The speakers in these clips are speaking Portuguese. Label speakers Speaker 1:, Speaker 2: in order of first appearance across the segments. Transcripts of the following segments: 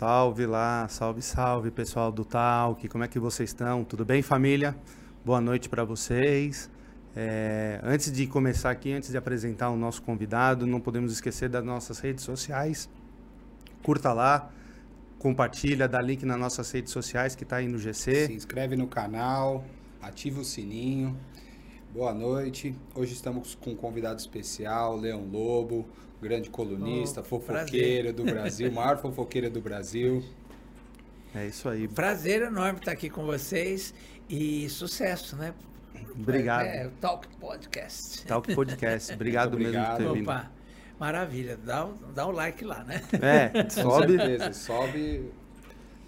Speaker 1: Salve lá, salve, salve pessoal do Talk, como é que vocês estão? Tudo bem, família? Boa noite para vocês. É, antes de começar aqui, antes de apresentar o nosso convidado, não podemos esquecer das nossas redes sociais. Curta lá, compartilha, dá link nas nossas redes sociais que está aí no GC.
Speaker 2: Se inscreve no canal, ativa o sininho. Boa noite. Hoje estamos com um convidado especial, Leão Lobo, grande colunista, oh, fofoqueiro prazer. do Brasil, maior fofoqueiro do Brasil.
Speaker 1: É isso aí.
Speaker 3: Prazer enorme estar aqui com vocês e sucesso, né?
Speaker 1: Obrigado.
Speaker 3: É, o Talk Podcast.
Speaker 1: Talk Podcast. Obrigado, mesmo por ter vindo. Opa,
Speaker 3: maravilha. Dá, dá um like lá, né?
Speaker 1: É, sobe.
Speaker 2: certeza, sobe.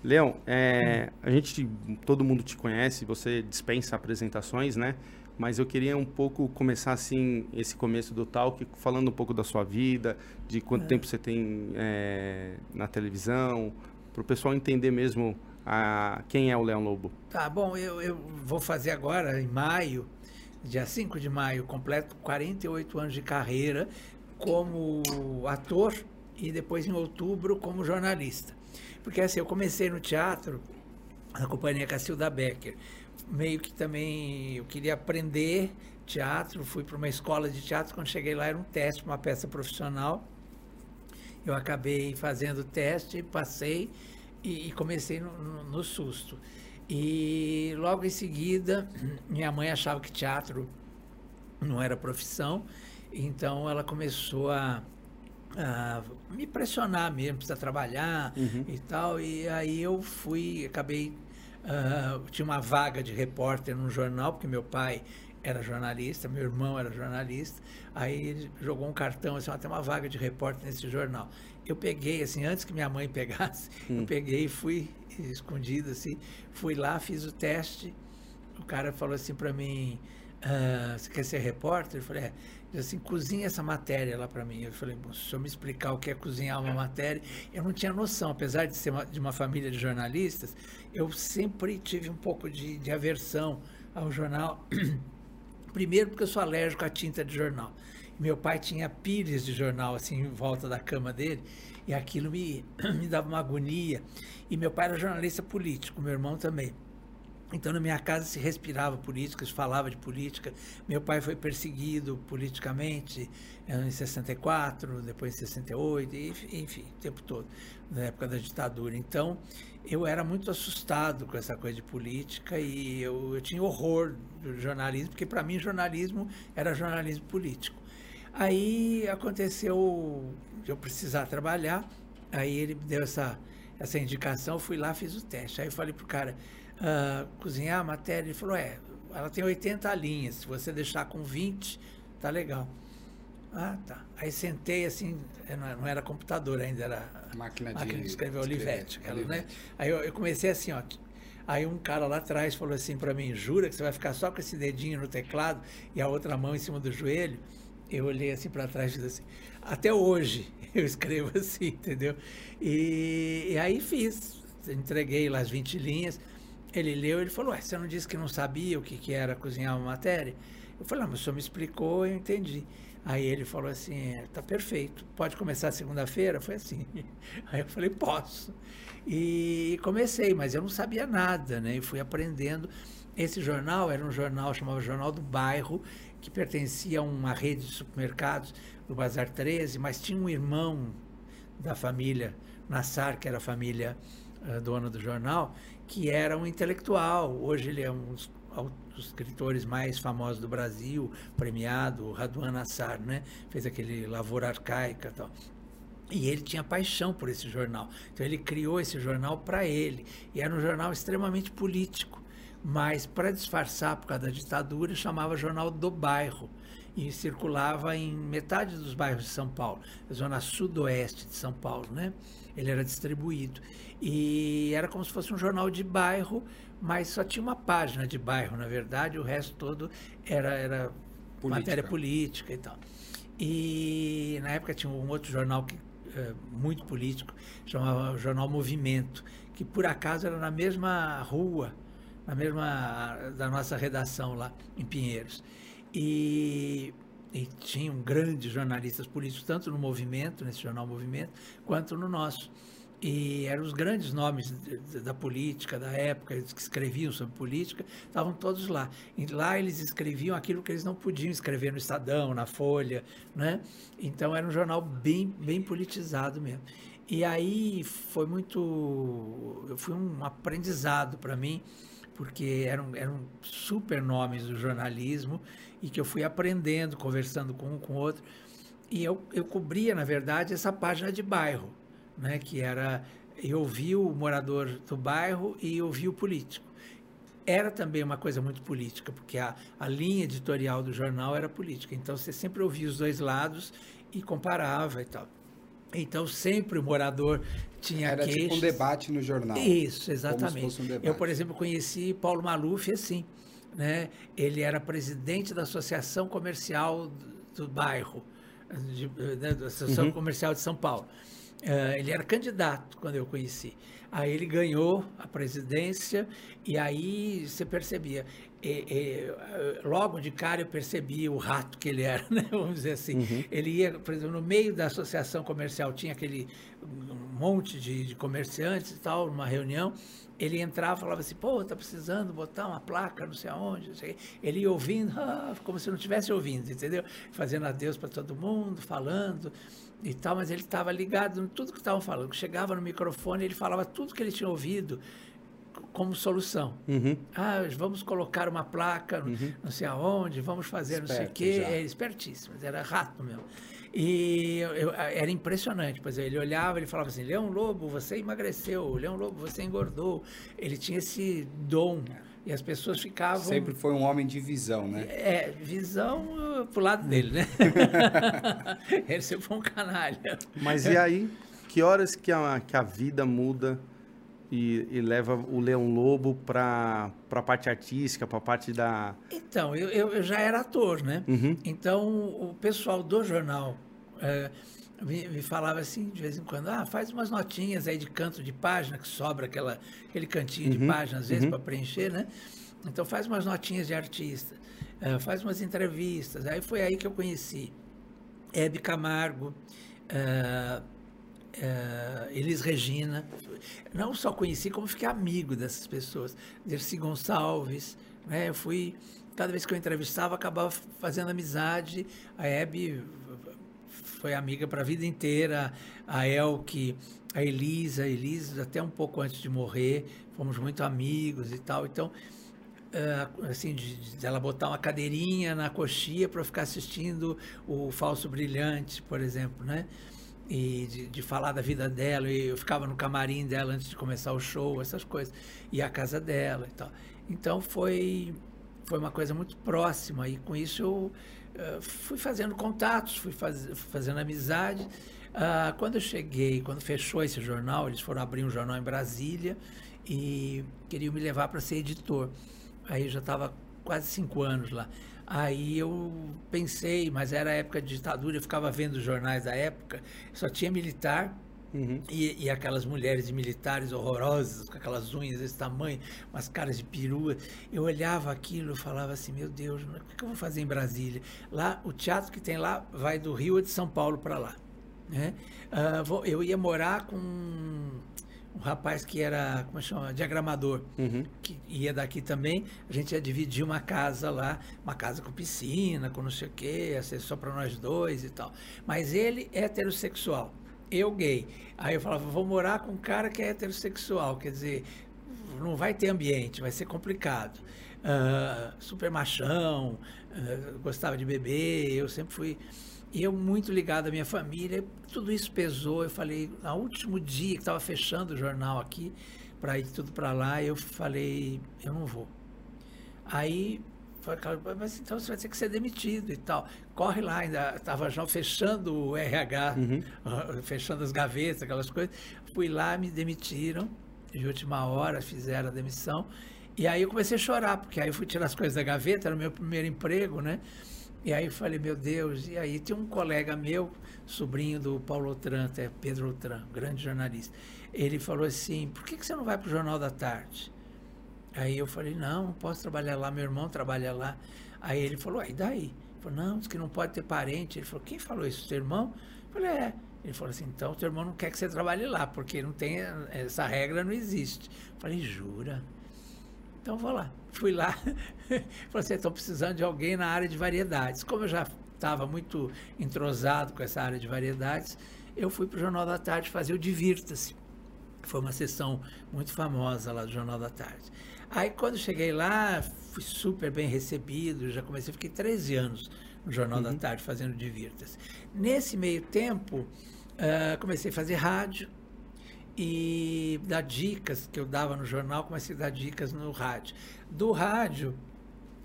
Speaker 1: Leão, é, a gente, todo mundo te conhece, você dispensa apresentações, né? Mas eu queria um pouco começar assim, esse começo do talk, falando um pouco da sua vida, de quanto é. tempo você tem é, na televisão, para o pessoal entender mesmo a, quem é o Leão Lobo.
Speaker 3: Tá bom, eu, eu vou fazer agora, em maio, dia 5 de maio, completo 48 anos de carreira como ator e depois em outubro como jornalista. Porque assim, eu comecei no teatro na companhia Cacilda Becker. Meio que também eu queria aprender teatro, fui para uma escola de teatro, quando cheguei lá era um teste, uma peça profissional. Eu acabei fazendo o teste, passei e, e comecei no, no, no, susto. E logo em seguida, minha mãe achava que teatro não era profissão, então ela começou a, a me pressionar mesmo, precisa trabalhar uhum. e tal. E aí eu fui, acabei. Uh, tinha uma vaga de repórter num jornal, porque meu pai era jornalista, meu irmão era jornalista. Aí ele jogou um cartão assim, tem uma vaga de repórter nesse jornal eu peguei, assim, antes que minha mãe pegasse, hum. eu peguei e fui escondido, assim, fui lá, fiz o teste. O cara falou assim para mim: ah, Você quer ser repórter? Eu falei: É. assim, cozinha essa matéria lá para mim. Eu falei: se senhor me explicar o que é cozinhar uma matéria, eu não tinha noção, apesar de ser uma, de uma família de jornalistas, eu sempre tive um pouco de, de aversão ao jornal. Primeiro, porque eu sou alérgico à tinta de jornal. Meu pai tinha pires de jornal assim em volta da cama dele e aquilo me, me dava uma agonia. E meu pai era jornalista político, meu irmão também. Então, na minha casa se respirava política, se falava de política. Meu pai foi perseguido politicamente eh, em 64, depois em 68, enfim, o tempo todo, na época da ditadura. Então, eu era muito assustado com essa coisa de política e eu, eu tinha horror do jornalismo, porque para mim jornalismo era jornalismo político. Aí aconteceu eu precisar trabalhar, aí ele me deu essa, essa indicação, fui lá, fiz o teste. Aí eu falei pro cara, uh, cozinhar a matéria, ele falou, é, ela tem 80 linhas, se você deixar com 20, tá legal. Ah, tá. Aí sentei assim, não era computador ainda, era
Speaker 2: máquina de, máquina de
Speaker 3: escrever Olivetti, aquela, né? Aí eu, eu comecei assim, ó, Aí um cara lá atrás falou assim para mim: jura que você vai ficar só com esse dedinho no teclado e a outra mão em cima do joelho? eu olhei assim para trás e disse assim, até hoje eu escrevo assim, entendeu? E, e, aí fiz, entreguei lá as 20 linhas, ele leu, ele falou, ué, você não disse que não sabia o que, que era cozinhar uma matéria? Eu falei, ah, mas o senhor me explicou, eu entendi. Aí ele falou assim, é, tá perfeito, pode começar segunda-feira? Foi assim. Aí eu falei, posso. E comecei, mas eu não sabia nada, né? E fui aprendendo. Esse jornal era um jornal, chamava Jornal do Bairro, que pertencia a uma rede de supermercados do Bazar 13, mas tinha um irmão da família Nassar, que era a família uh, dona do jornal, que era um intelectual. Hoje ele é um dos, escritores mais famosos do Brasil, premiado, Raduan Nassar, né? Fez aquele Lavoura Arcaica e tal. E ele tinha paixão por esse jornal. Então ele criou esse jornal para ele. E era um jornal extremamente político mas para disfarçar por causa da ditadura, chamava Jornal do Bairro e circulava em metade dos bairros de São Paulo, zona sudoeste de São Paulo, né? Ele era distribuído e era como se fosse um jornal de bairro, mas só tinha uma página de bairro, na verdade, o resto todo era, era política. matéria política e tal. E na época tinha um outro jornal que, é, muito político, chamava Jornal Movimento, que por acaso era na mesma rua na mesma da nossa redação lá em Pinheiros. E, e tinham grandes jornalistas políticos, tanto no movimento, nesse jornal Movimento, quanto no nosso. E eram os grandes nomes da política da época, que escreviam sobre política, estavam todos lá. E lá eles escreviam aquilo que eles não podiam escrever no Estadão, na Folha, né? Então era um jornal bem, bem politizado mesmo. E aí foi muito, foi um aprendizado para mim, porque eram, eram super nomes do jornalismo e que eu fui aprendendo, conversando com um com outro. E eu, eu cobria, na verdade, essa página de bairro né, que era eu ouvia o morador do bairro e ouvia o político. Era também uma coisa muito política, porque a, a linha editorial do jornal era política. Então você sempre ouvia os dois lados e comparava e tal. Então sempre o morador tinha
Speaker 2: Era
Speaker 3: queixas.
Speaker 2: tipo um debate no jornal.
Speaker 3: Isso, exatamente.
Speaker 2: Um
Speaker 3: eu, por exemplo, conheci Paulo Maluf assim. Né? Ele era presidente da Associação Comercial do, do Bairro, de, né, da Associação uhum. Comercial de São Paulo. Uh, ele era candidato quando eu conheci. Aí ele ganhou a presidência e aí você percebia. E, e, logo de cara eu percebi o rato que ele era, né? vamos dizer assim. Uhum. Ele ia, por exemplo, no meio da associação comercial, tinha aquele monte de, de comerciantes e tal, numa reunião. Ele entrava e falava assim, pô, tá precisando botar uma placa, não sei aonde, não sei. Ele ia ouvindo, ah, como se não estivesse ouvindo, entendeu? Fazendo adeus para todo mundo, falando e tal, mas ele estava ligado em tudo que estavam falando. Chegava no microfone, ele falava tudo que ele tinha ouvido como solução. Uhum. Ah, vamos colocar uma placa, uhum. não sei aonde, vamos fazer Esperto, não sei o quê. Já. É espertíssimo, era rato mesmo. E eu, eu, era impressionante, pois ele olhava, ele falava assim, Leão Lobo, você emagreceu, Leão Lobo, você engordou. Ele tinha esse dom. E as pessoas ficavam.
Speaker 2: Sempre foi um homem de visão, né?
Speaker 3: É, visão uh, pro lado dele, né? Ele sempre foi um canalha.
Speaker 1: Mas e aí, que horas que a, que a vida muda e, e leva o Leão Lobo para a parte artística, para a parte da.
Speaker 3: Então, eu, eu, eu, já era ator, né? Uhum. Então, o pessoal do jornal. É, me, me, falava assim de vez em quando, ah, faz umas notinhas aí de canto de página, que sobra aquela, aquele cantinho uhum, de página, às vezes, uhum. para preencher, né? Então faz umas notinhas de artista, uh, faz umas entrevistas. Aí foi aí que eu conheci Hebe Camargo, uh, uh, Elis Regina. Não só conheci, como fiquei amigo dessas pessoas. Dercy Gonçalves, né? Eu fui, cada vez que eu entrevistava, acabava fazendo amizade. A Hebe foi amiga para a vida inteira, a Elke, a Elisa, a Elisa até um pouco antes de morrer, fomos muito amigos e tal. Então, uh, assim, de, de, ela botar uma cadeirinha na coxia para ficar assistindo o Falso Brilhante, por exemplo, né? E de, de, falar da vida dela, e eu ficava no camarim dela antes de começar o show, essas coisas, e a casa dela e tal. Então foi foi uma coisa muito próxima e com isso eu eh, fui fazendo contatos, fui faz, fazendo amizade. Uh, quando eu cheguei, quando fechou esse jornal, eles foram abrir um jornal em Brasília e queriam me levar para ser editor. Aí eu já estava quase cinco anos lá. Aí eu pensei, mas era época de ditadura, eu ficava vendo os jornais da época, só tinha militar, Uhum. E, e, aquelas mulheres militares horrorosas, com aquelas unhas desse tamanho, umas caras de perua. Eu olhava aquilo e falava assim: meu Deus, o que eu vou fazer em Brasília? Lá, o teatro que tem lá vai do Rio ou de São Paulo para lá. Né? Uh, vou, eu ia morar com um rapaz que era, como chama, diagramador, uhum. que ia daqui também. A gente ia dividir uma casa lá, uma casa com piscina, com não sei o quê, ia ser só para nós dois e tal. Mas ele é heterossexual eu gay. Aí eu falava, vou morar com um cara que é heterossexual, quer dizer, não vai ter ambiente, vai ser complicado. Uh, super machão, uh, gostava de beber, eu sempre fui. E eu muito ligado à minha família, tudo isso pesou. Eu falei, no último dia que estava fechando o jornal aqui, para ir tudo para lá, eu falei, eu não vou. Aí mas então você vai ter que ser demitido e tal. Corre lá, ainda estava já fechando o RH, uhum. uh, fechando as gavetas, aquelas coisas. Fui lá, me demitiram, de última hora fizeram a demissão. E aí eu comecei a chorar, porque aí eu fui tirar as coisas da gaveta, era o meu primeiro emprego, né? E aí eu falei, meu Deus, e aí tem um colega meu, sobrinho do Paulo Otran, é Pedro Otran, grande jornalista. Ele falou assim, por que, que você não vai para o Jornal da Tarde? Aí eu falei, não, não posso trabalhar lá, meu irmão trabalha lá. Aí ele falou, aí daí? Ele falou, não, diz que não pode ter parente. Ele falou, quem falou isso? Seu irmão? Eu falei, é. Ele falou assim, então teu irmão não quer que você trabalhe lá, porque não tem, essa regra não existe. Eu falei, jura? Então vou lá. Fui lá, falei assim, estou precisando de alguém na área de variedades. Como eu já estava muito entrosado com essa área de variedades, eu fui para o Jornal da Tarde fazer o Divirta-se. Foi uma sessão muito famosa lá do Jornal da Tarde. Aí quando cheguei lá, fui super bem recebido, já comecei, fiquei 13 anos no Jornal uhum. da Tarde fazendo Divirta-se. Nesse meio tempo, uh, comecei a fazer rádio e dar dicas que eu dava no jornal, comecei a dar dicas no rádio. Do rádio,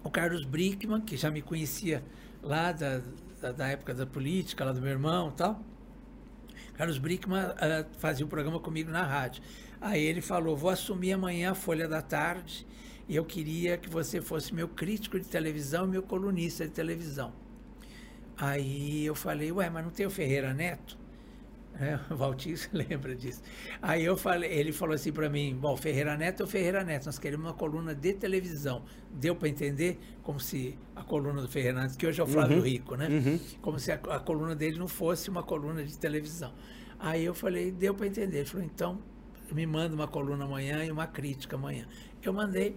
Speaker 3: o Carlos Brickman, que já me conhecia lá da, da, da época da política, lá do meu irmão e tal, Carlos Brickman uh, fazia o um programa comigo na rádio. Aí ele falou: Vou assumir amanhã a Folha da Tarde e eu queria que você fosse meu crítico de televisão e meu colunista de televisão. Aí eu falei: Ué, mas não tem o Ferreira Neto? É, o Valtinho se lembra disso. Aí eu falei, ele falou assim para mim, bom, Ferreira Neto ou Ferreira Neto, nós queremos uma coluna de televisão. Deu para entender? Como se a coluna do Ferreira Neto, que hoje é o Flávio uhum. Rico, né? Uhum. Como se a, a, coluna dele não fosse uma coluna de televisão. Aí eu falei, deu para entender. Ele falou, então me manda uma coluna amanhã e uma crítica amanhã. Eu mandei.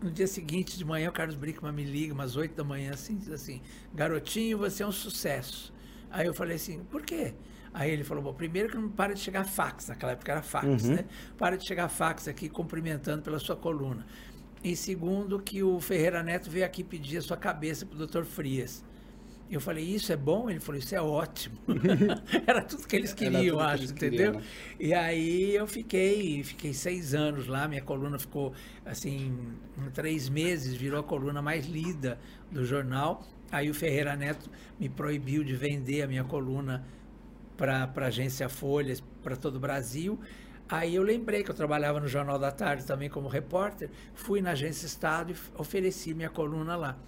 Speaker 3: No dia seguinte de manhã, o Carlos Brickman me liga, umas 8 da manhã, assim, diz assim, garotinho, você é um sucesso. Aí eu falei assim, por quê? Aí ele falou, bom, primeiro que não para de chegar fax, naquela época era fax, uhum. né? Para de chegar fax aqui cumprimentando pela sua coluna. E segundo que o Ferreira Neto veio aqui pedir a sua cabeça para o doutor Frias. Eu falei, isso é bom? Ele falou, isso é ótimo. Era tudo que eles queriam, eu acho, entendeu? Queriam, né? E aí eu fiquei, fiquei seis anos lá, minha coluna ficou, assim, três meses, virou a coluna mais lida do jornal. Aí o Ferreira Neto me proibiu de vender a minha coluna para a agência Folhas, para todo o Brasil. Aí eu lembrei que eu trabalhava no Jornal da Tarde também como repórter, fui na agência Estado e ofereci minha coluna lá.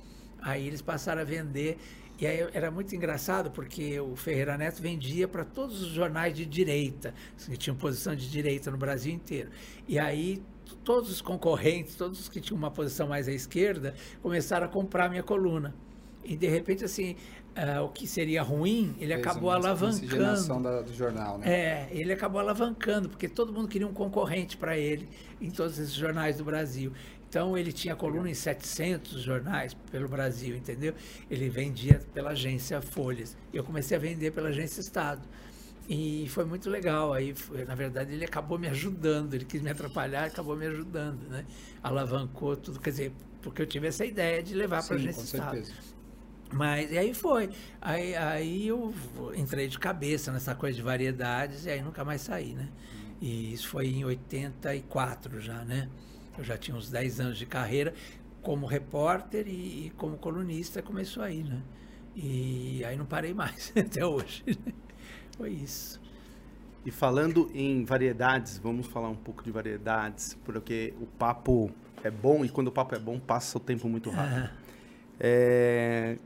Speaker 3: Aí eles passaram a vender. E aí era muito engraçado porque o Ferreira Neto vendia para todos os jornais de direita, que tinham posição de direita no Brasil inteiro. E aí todos os concorrentes, todos os que tinham uma posição mais à esquerda, começaram a comprar minha coluna. E de repente, assim, uh, o que seria ruim, ele Fez acabou alavancando.
Speaker 2: Da, do jornal, né?
Speaker 3: É, ele acabou alavancando, porque todo mundo queria um concorrente para ele em todos esses jornais do Brasil. Então ele tinha coluna em 700 jornais pelo Brasil, entendeu? Ele vendia pela agência Folhas. Eu comecei a vender pela agência Estado. E foi muito legal. Aí, foi, na verdade, ele acabou me ajudando. Ele quis me atrapalhar, acabou me ajudando, né? Alavancou tudo, quer dizer, porque eu tive essa ideia de levar para a agência Estado. Certeza. Mas e aí foi. Aí, aí eu entrei de cabeça nessa coisa de variedades e aí nunca mais saí, né? E isso foi em 84 já, né? Eu já tinha uns 10 anos de carreira como repórter e, e como colunista começou aí, né? E aí não parei mais até hoje. Né? Foi isso.
Speaker 1: E falando em variedades, vamos falar um pouco de variedades, porque o papo é bom e quando o papo é bom passa o tempo muito rápido. Ah. É,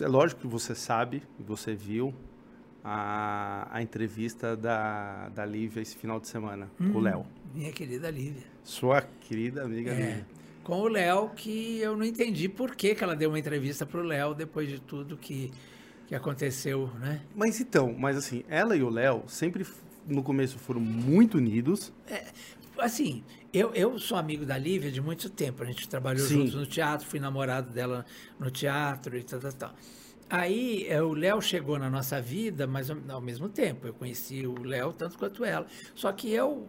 Speaker 1: é lógico que você sabe, você viu a, a entrevista da, da Lívia esse final de semana hum, com o hum, Léo.
Speaker 3: Minha querida Lívia.
Speaker 1: Sua querida amiga é, Lívia.
Speaker 3: Com o Léo, que eu não entendi por que, que ela deu uma entrevista para o Léo depois de tudo que, que aconteceu, né?
Speaker 1: Mas então, mas assim, ela e o Léo sempre no começo foram muito unidos.
Speaker 3: É, assim, eu, eu sou amigo da Lívia de muito tempo. A gente trabalhou Sim. juntos no teatro, fui namorado dela no teatro e tal, tal, tal. Aí é, o Léo chegou na nossa vida, mas ao mesmo tempo. Eu conheci o Léo tanto quanto ela. Só que eu,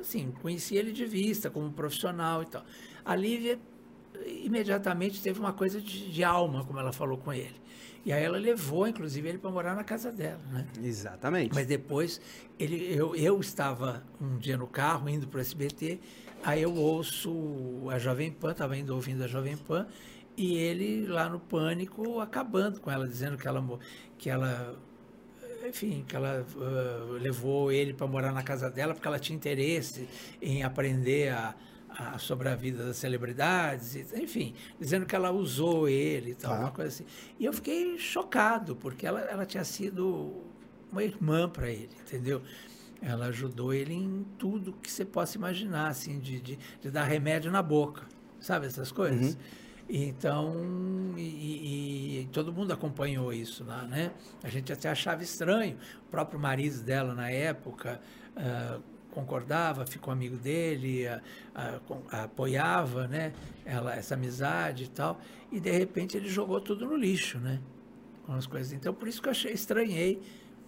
Speaker 3: assim, conheci ele de vista, como profissional e tal. A Lívia imediatamente teve uma coisa de, de alma, como ela falou com ele. E aí ela levou, inclusive, ele para morar na casa dela, né?
Speaker 1: Exatamente.
Speaker 3: Mas depois, ele, eu, eu estava um dia no carro, indo para o SBT, aí eu ouço a Jovem Pan, estava indo ouvindo a Jovem Pan, e ele lá no pânico, acabando com ela, dizendo que ela, que ela enfim, que ela uh, levou ele para morar na casa dela porque ela tinha interesse em aprender a a, sobre a vida das celebridades, enfim, dizendo que ela usou ele e tal, ah. uma coisa assim. E eu fiquei chocado, porque ela, ela tinha sido uma irmã para ele, entendeu? Ela ajudou ele em tudo que você possa imaginar, assim, de, de, de dar remédio na boca, sabe essas coisas? Uhum. Então, e, e, todo mundo acompanhou isso lá, né? A gente até achava estranho. O próprio marido dela, na época, uh, concordava, ficou amigo dele, a, a, a, apoiava, né? Ela, essa amizade e tal. E, de repente, ele jogou tudo no lixo, né? Com as coisas. Então, por isso que eu achei, estranhei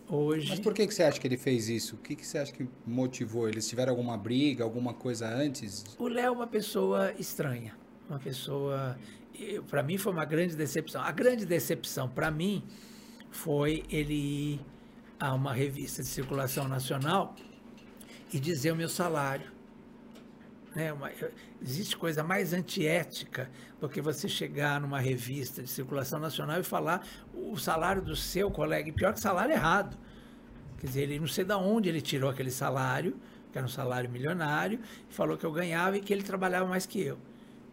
Speaker 3: hoje.
Speaker 2: Mas por que, que você acha que ele fez isso? O que, que você acha que motivou? Eles tiveram alguma briga, alguma coisa antes?
Speaker 3: O Léo é uma pessoa estranha uma pessoa. Para mim foi uma grande decepção. A grande decepção para mim foi ele ir a uma revista de circulação nacional e dizer o meu salário. Né? Uma, existe coisa mais antiética do que você chegar numa revista de circulação nacional e falar o salário do seu colega, pior que salário errado. Quer dizer, ele não sei de onde ele tirou aquele salário, que era um salário milionário, e falou que eu ganhava e que ele trabalhava mais que eu.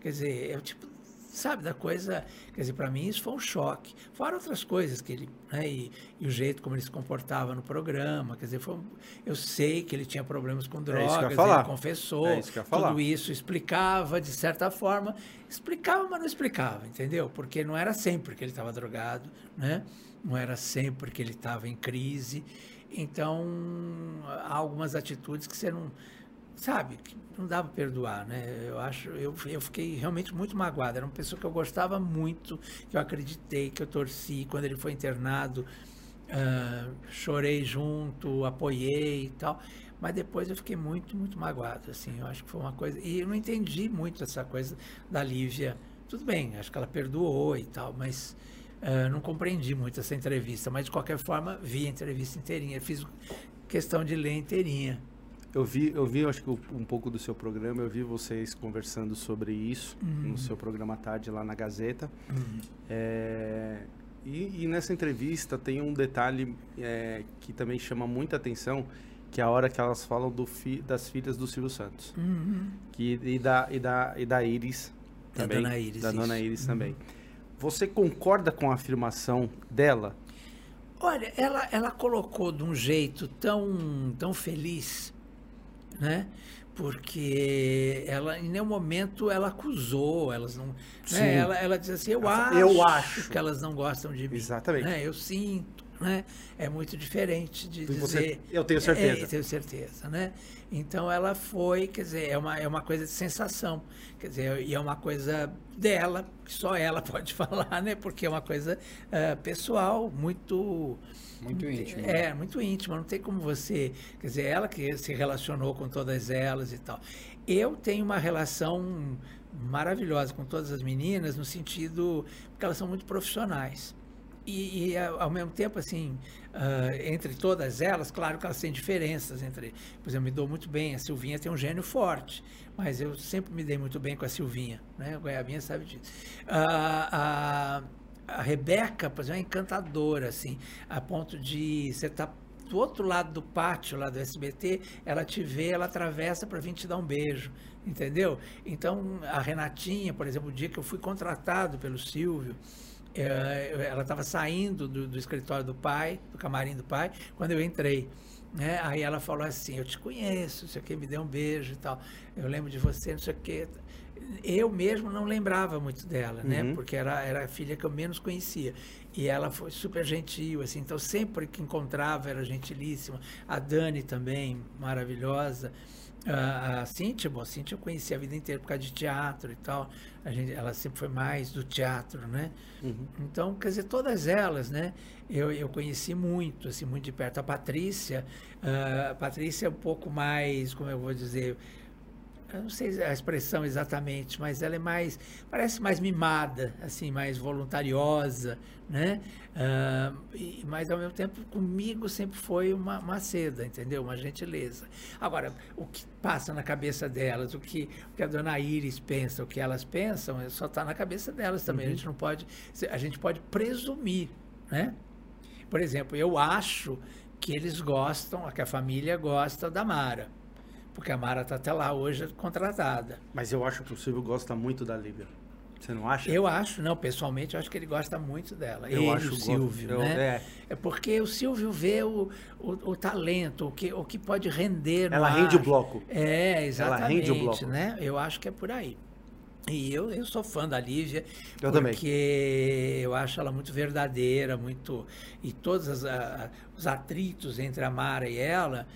Speaker 3: Quer dizer, é o tipo, sabe, da coisa. Quer dizer, para mim isso foi um choque. Fora outras coisas que ele. Né, e, e, o jeito como ele se comportava no programa. Quer dizer, foi, eu sei que ele tinha problemas com drogas, é ele confessou. É isso tudo isso explicava, de certa forma. Explicava, mas não explicava, entendeu? Porque não era sempre que ele estava drogado, né? Não era sempre que ele estava em crise. Então, há algumas atitudes que você não sabe, não dava para perdoar, né? Eu acho, eu, eu fiquei realmente muito magoado. Era uma pessoa que eu gostava muito, que eu acreditei, que eu torci. Quando ele foi internado, uh, chorei junto, apoiei e tal. Mas depois eu fiquei muito, muito magoado, assim. Eu acho que foi uma coisa... E eu não entendi muito essa coisa da Lívia. Tudo bem, acho que ela perdoou e tal, mas... Uh, não compreendi muito essa entrevista, mas de qualquer forma vi a entrevista inteirinha. fiz questão de ler inteirinha.
Speaker 1: Eu vi, eu vi, acho que um pouco do seu programa, eu vi vocês conversando sobre isso uhum. no seu programa tarde lá na Gazeta. Uhum. É, e, e, nessa entrevista tem um detalhe é, que também chama muita atenção, que é a hora que elas falam do fi, das filhas do Silvio Santos. Uhum. Que, e, da, e, da, e da Iris também. Da Dona Iris. Da Dona Iris também. Uhum. Você concorda com a afirmação dela?
Speaker 3: Olha, ela, ela colocou de um jeito tão, tão feliz né? Porque ela, em nenhum momento, ela acusou, elas não. Né? Ela, ela diz assim, eu acho, eu acho que elas não gostam de mim.
Speaker 1: Exatamente.
Speaker 3: Né? Eu sinto, né? É muito diferente de Você, dizer.
Speaker 1: Eu tenho certeza.
Speaker 3: É, eu tenho certeza, né? Então ela foi, quer dizer, é uma, é uma coisa de sensação. Quer dizer, e é uma coisa dela, que só ela pode falar, né? Porque é uma coisa uh, pessoal, muito
Speaker 2: muito íntimo.
Speaker 3: É, muito íntimo. Não tem como você. Quer dizer, ela que se relacionou com todas elas e tal. Eu tenho uma relação maravilhosa com todas as meninas, no sentido. porque elas são muito profissionais. E, e, ao mesmo tempo, assim, uh, entre todas elas, claro que elas têm diferenças entre. Por exemplo, me dou muito bem, a Silvinha tem um gênio forte, mas eu sempre me dei muito bem com a Silvinha, né? A Goiabinha sabe disso. Uh, uh, a Rebeca, por exemplo, é encantadora, assim, a ponto de você estar tá do outro lado do pátio lá do SBT, ela te vê, ela atravessa para vir te dar um beijo, entendeu? Então, a Renatinha, por exemplo, o dia que eu fui contratado pelo Silvio, ela estava saindo do, do, escritório do pai, do camarim do pai, quando eu entrei. Né? Aí ela falou assim, eu te conheço, não sei o que, me deu um beijo e tal. Eu lembro de você, não sei o que eu mesmo não lembrava muito dela, né? uhum. né? Porque era, era a filha que eu menos conhecia. E ela foi super gentil, assim. Então, sempre que encontrava, era gentilíssima. A Dani também, maravilhosa. A, a Cíntia, bom, a Cíntia eu conheci a vida inteira por causa de teatro e tal. A gente, ela sempre foi mais do teatro, né? Uhum. Então, quer dizer, todas elas, né? Eu, eu conheci muito, assim, muito de perto. A Patrícia, uh, a Patrícia é um pouco mais, como eu vou dizer eu não sei a expressão exatamente, mas ela é mais, parece mais mimada, assim, mais voluntariosa, né? Uh, e, mas ao mesmo tempo comigo sempre foi uma, uma seda, entendeu? Uma gentileza. Agora, o que passa na cabeça delas, o que, o que a dona Iris pensa, o que elas pensam, é só está na cabeça delas também. Uhum. A gente não pode, a gente pode presumir, né? Por exemplo, eu acho que eles gostam, que a família gosta da Mara porque a Mara está até lá hoje contratada.
Speaker 1: Mas eu acho que o Silvio gosta muito da Lívia. Você não acha?
Speaker 3: Eu acho, não, pessoalmente, eu acho que ele gosta muito dela. Eu ele, acho o Silvio, né? É. é. porque o Silvio vê o, o, o, talento, o que, o que pode render
Speaker 1: Ela rende
Speaker 3: ar.
Speaker 1: o bloco.
Speaker 3: É, exatamente. Ela rende o bloco. Né? Eu acho que é por aí. E eu, eu sou fã da Lívia,
Speaker 1: eu
Speaker 3: porque
Speaker 1: também.
Speaker 3: eu acho ela muito verdadeira, muito. E todos as, a, os atritos entre a Mara e ela,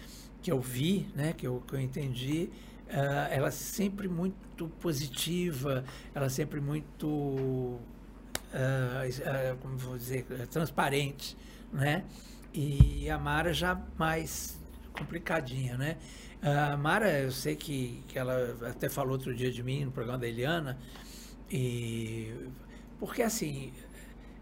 Speaker 3: que eu vi, né, que eu, que eu entendi, uh, ela sempre muito positiva, ela sempre muito. Uh, uh, como vou dizer, transparente, né? E a Mara já mais complicadinha, né? A Mara, eu sei que, que ela até falou outro dia de mim no programa da Eliana, e porque assim,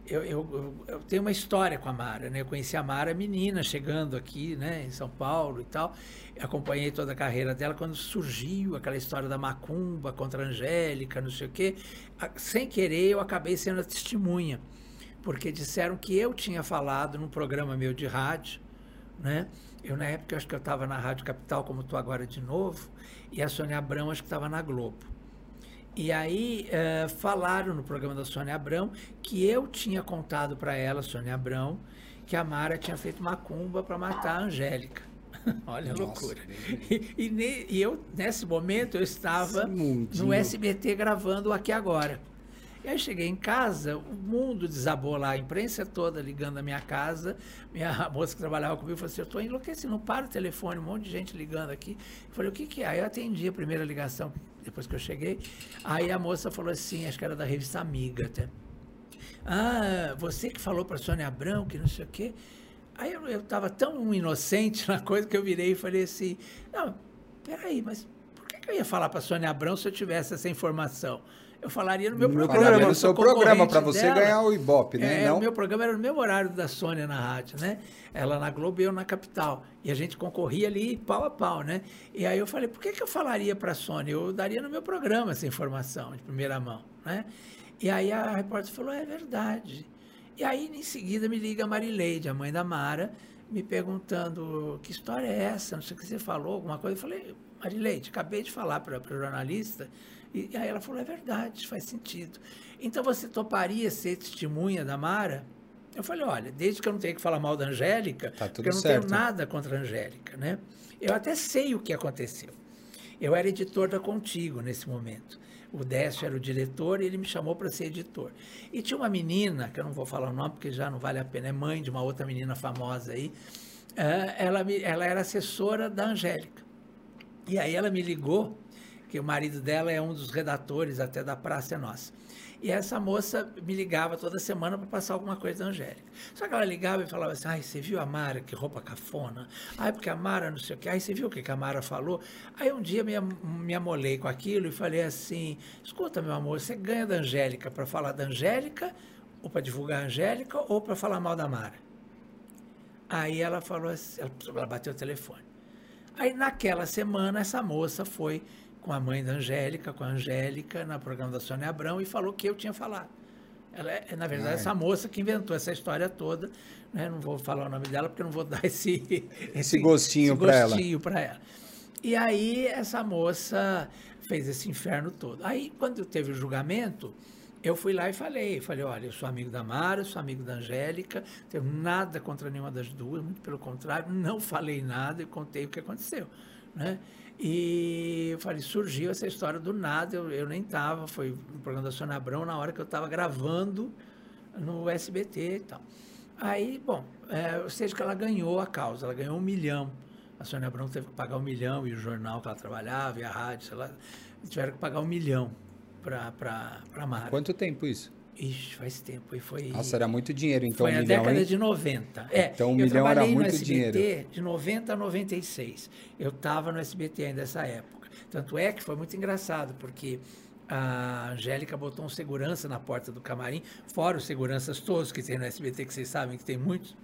Speaker 3: eu, eu, eu, tenho uma história com a Mara, né? Eu conheci a Mara menina, chegando aqui, né, em São Paulo e tal. acompanhei toda a carreira dela quando surgiu aquela história da macumba contra a Angélica, não sei o quê. Sem querer, eu acabei sendo a testemunha, porque disseram que eu tinha falado num programa meu de rádio, né? Eu, na época, acho que eu estava na Rádio Capital, como estou agora de novo, e a Sônia Abrão, acho que estava na Globo. E aí uh, falaram no programa da Sônia Abrão que eu tinha contado para ela, Sônia Abrão, que a Mara tinha feito macumba para matar a Angélica. Olha a loucura. E, e, ne, e, eu, nesse momento, eu estava no SBT gravando Aqui Agora. E aí cheguei em casa, o mundo desabou lá, a imprensa toda ligando na minha casa. Minha moça que trabalhava comigo falou assim: Eu estou enlouquecendo, não para o telefone, um monte de gente ligando aqui. Eu falei: O que, que é? Aí eu atendi a primeira ligação, depois que eu cheguei. Aí a moça falou assim: Acho que era da revista Amiga até. Ah, você que falou para Sônia Abrão, que não sei o quê. Aí eu estava tão inocente na coisa que eu virei e falei assim: Não, peraí, mas por que, que eu ia falar para Sônia Abrão se eu tivesse essa informação? Eu falaria no meu no programa.
Speaker 2: Programa, no seu programa, para você dela. ganhar o Ibope, né?
Speaker 3: É, Não? O meu programa era no mesmo horário da Sônia na rádio, né? Ela na Globo e eu na Capital. E a gente concorria ali pau a pau, né? E aí eu falei, por que, que eu falaria para a Sônia? Eu daria no meu programa essa informação de primeira mão, né? E aí a repórter falou, é verdade. E aí, em seguida, me liga a Marileide, a mãe da Mara, me perguntando que história é essa, não sei o que você falou, alguma coisa. Eu falei, Marileide, acabei de falar para o jornalista e, aí ela falou: é verdade, faz sentido. Então você toparia ser testemunha da Mara? Eu falei: olha, desde que eu não tenho que falar mal da Angélica, tá porque eu não certo. tenho nada contra a Angélica, né? Eu até sei o que aconteceu. Eu era editor da Contigo nesse momento. O Décio era o diretor e ele me chamou para ser editor. E tinha uma menina, que eu não vou falar o nome porque já não vale a pena, é mãe de uma outra menina famosa aí. Uh, ela, me, ela era assessora da Angélica. E aí ela me ligou que o marido dela é um dos redatores até da Praça é Nossa. E essa moça me ligava toda semana para passar alguma coisa da Angélica. Só que ela ligava e falava assim: ai, você viu a Mara, que roupa cafona? Ai, porque a Mara não sei o quê. Ai, você viu o que a Mara falou? Aí um dia me, me amolei com aquilo e falei assim: escuta, meu amor, você ganha da Angélica para falar da Angélica, ou para divulgar a Angélica, ou para falar mal da Mara? Aí ela falou assim: ela bateu o telefone. Aí naquela semana essa moça foi com a mãe da Angélica, com a Angélica, no programa da Sônia Abrão, e falou que eu tinha falado. Ela é, na verdade, Ai. essa moça que inventou essa história toda. Né? Não vou falar o nome dela, porque não vou dar esse,
Speaker 2: esse, esse gostinho para ela.
Speaker 3: para ela. E aí, essa moça fez esse inferno todo. Aí, quando teve o julgamento, eu fui lá e falei, falei, olha, eu sou amigo da Mara, sou amigo da Angélica, não tenho nada contra nenhuma das duas, muito pelo contrário, não falei nada e contei o que aconteceu, né? E eu falei, surgiu essa história do nada, eu, eu nem estava, foi no programa da Sônia Abrão, na hora que eu estava gravando no SBT e tal. Aí, bom, é, ou seja, que ela ganhou a causa, ela ganhou um milhão. A Sônia Abrão teve que pagar um milhão, e o jornal que ela trabalhava, e a rádio, sei lá, tiveram que pagar um milhão para a Mara.
Speaker 2: Quanto tempo isso?
Speaker 3: Ixi, faz tempo. E foi,
Speaker 2: Nossa, era muito dinheiro, então.
Speaker 3: Foi
Speaker 2: um
Speaker 3: na
Speaker 2: milhão,
Speaker 3: década
Speaker 2: hein?
Speaker 3: de 90. É,
Speaker 2: então, um milhão era muito
Speaker 3: SBT
Speaker 2: dinheiro.
Speaker 3: De 90 a 96. Eu estava no SBT ainda nessa época. Tanto é que foi muito engraçado, porque a Angélica botou um segurança na porta do camarim, fora os seguranças todos que tem no SBT, que vocês sabem que tem muitos.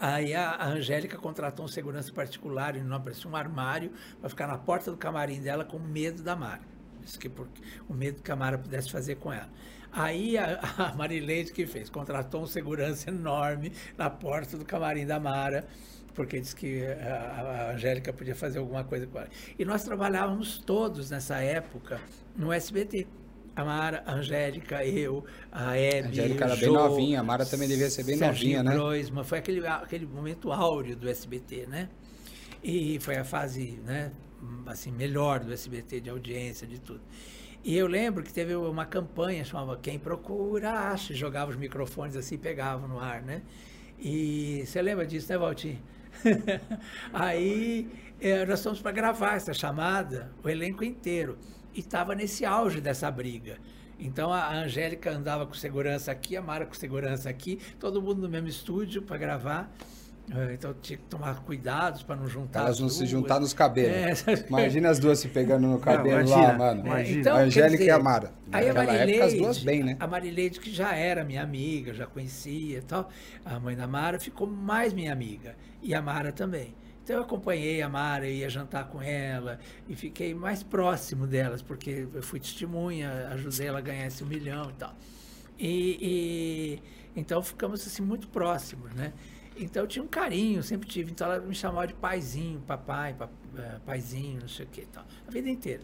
Speaker 3: Aí a, a Angélica contratou um segurança particular, e não apareceu um armário, para ficar na porta do camarim dela com medo da Mara. Disse que por, o medo que a Mara pudesse fazer com ela. Aí a, a Marileide que fez? Contratou um segurança enorme na porta do camarim da Mara, porque disse que a, a Angélica podia fazer alguma coisa com ela. E nós trabalhávamos todos nessa época no SBT. A Mara, a Angélica, eu, a Hebe, a
Speaker 2: Angélica era bem novinha, a Mara também devia ser bem
Speaker 3: Serginho
Speaker 2: novinha, né?
Speaker 3: Groisman, foi aquele, aquele momento áureo do SBT, né? E foi a fase, né, assim, melhor do SBT, de audiência, de tudo. E eu lembro que teve uma campanha, chamava Quem Procura Acha, jogava os microfones assim, pegava no ar, né? E você lembra disso, né, Valtinho? Aí eh, nós fomos para gravar essa chamada, o elenco inteiro. E estava nesse auge dessa briga. Então a Angélica andava com segurança aqui, a Mara com segurança aqui, todo mundo no mesmo estúdio para gravar. É, então tinha que tomar cuidados para não juntar.
Speaker 2: Elas não se juntar nos cabelos. É. Imagina as duas se pegando no cabelo não, lá, mano.
Speaker 3: É, então, a
Speaker 2: Angélica dizer, e a Mara.
Speaker 3: Aí a Marileide, as duas bem, né? A Marileide, que já era minha amiga, já conhecia e tal, a mãe da Mara ficou mais minha amiga. E a Mara também. Então eu acompanhei a Mara, ia jantar com ela e fiquei mais próximo delas, porque eu fui testemunha, ajudei ela a ganhar esse um milhão e tal. E, e então ficamos assim muito próximos, né? Então eu tinha um carinho, sempre tive. Então ela me chamava de paizinho, papai, pa, é, paizinho, não sei o que e tal. A vida inteira.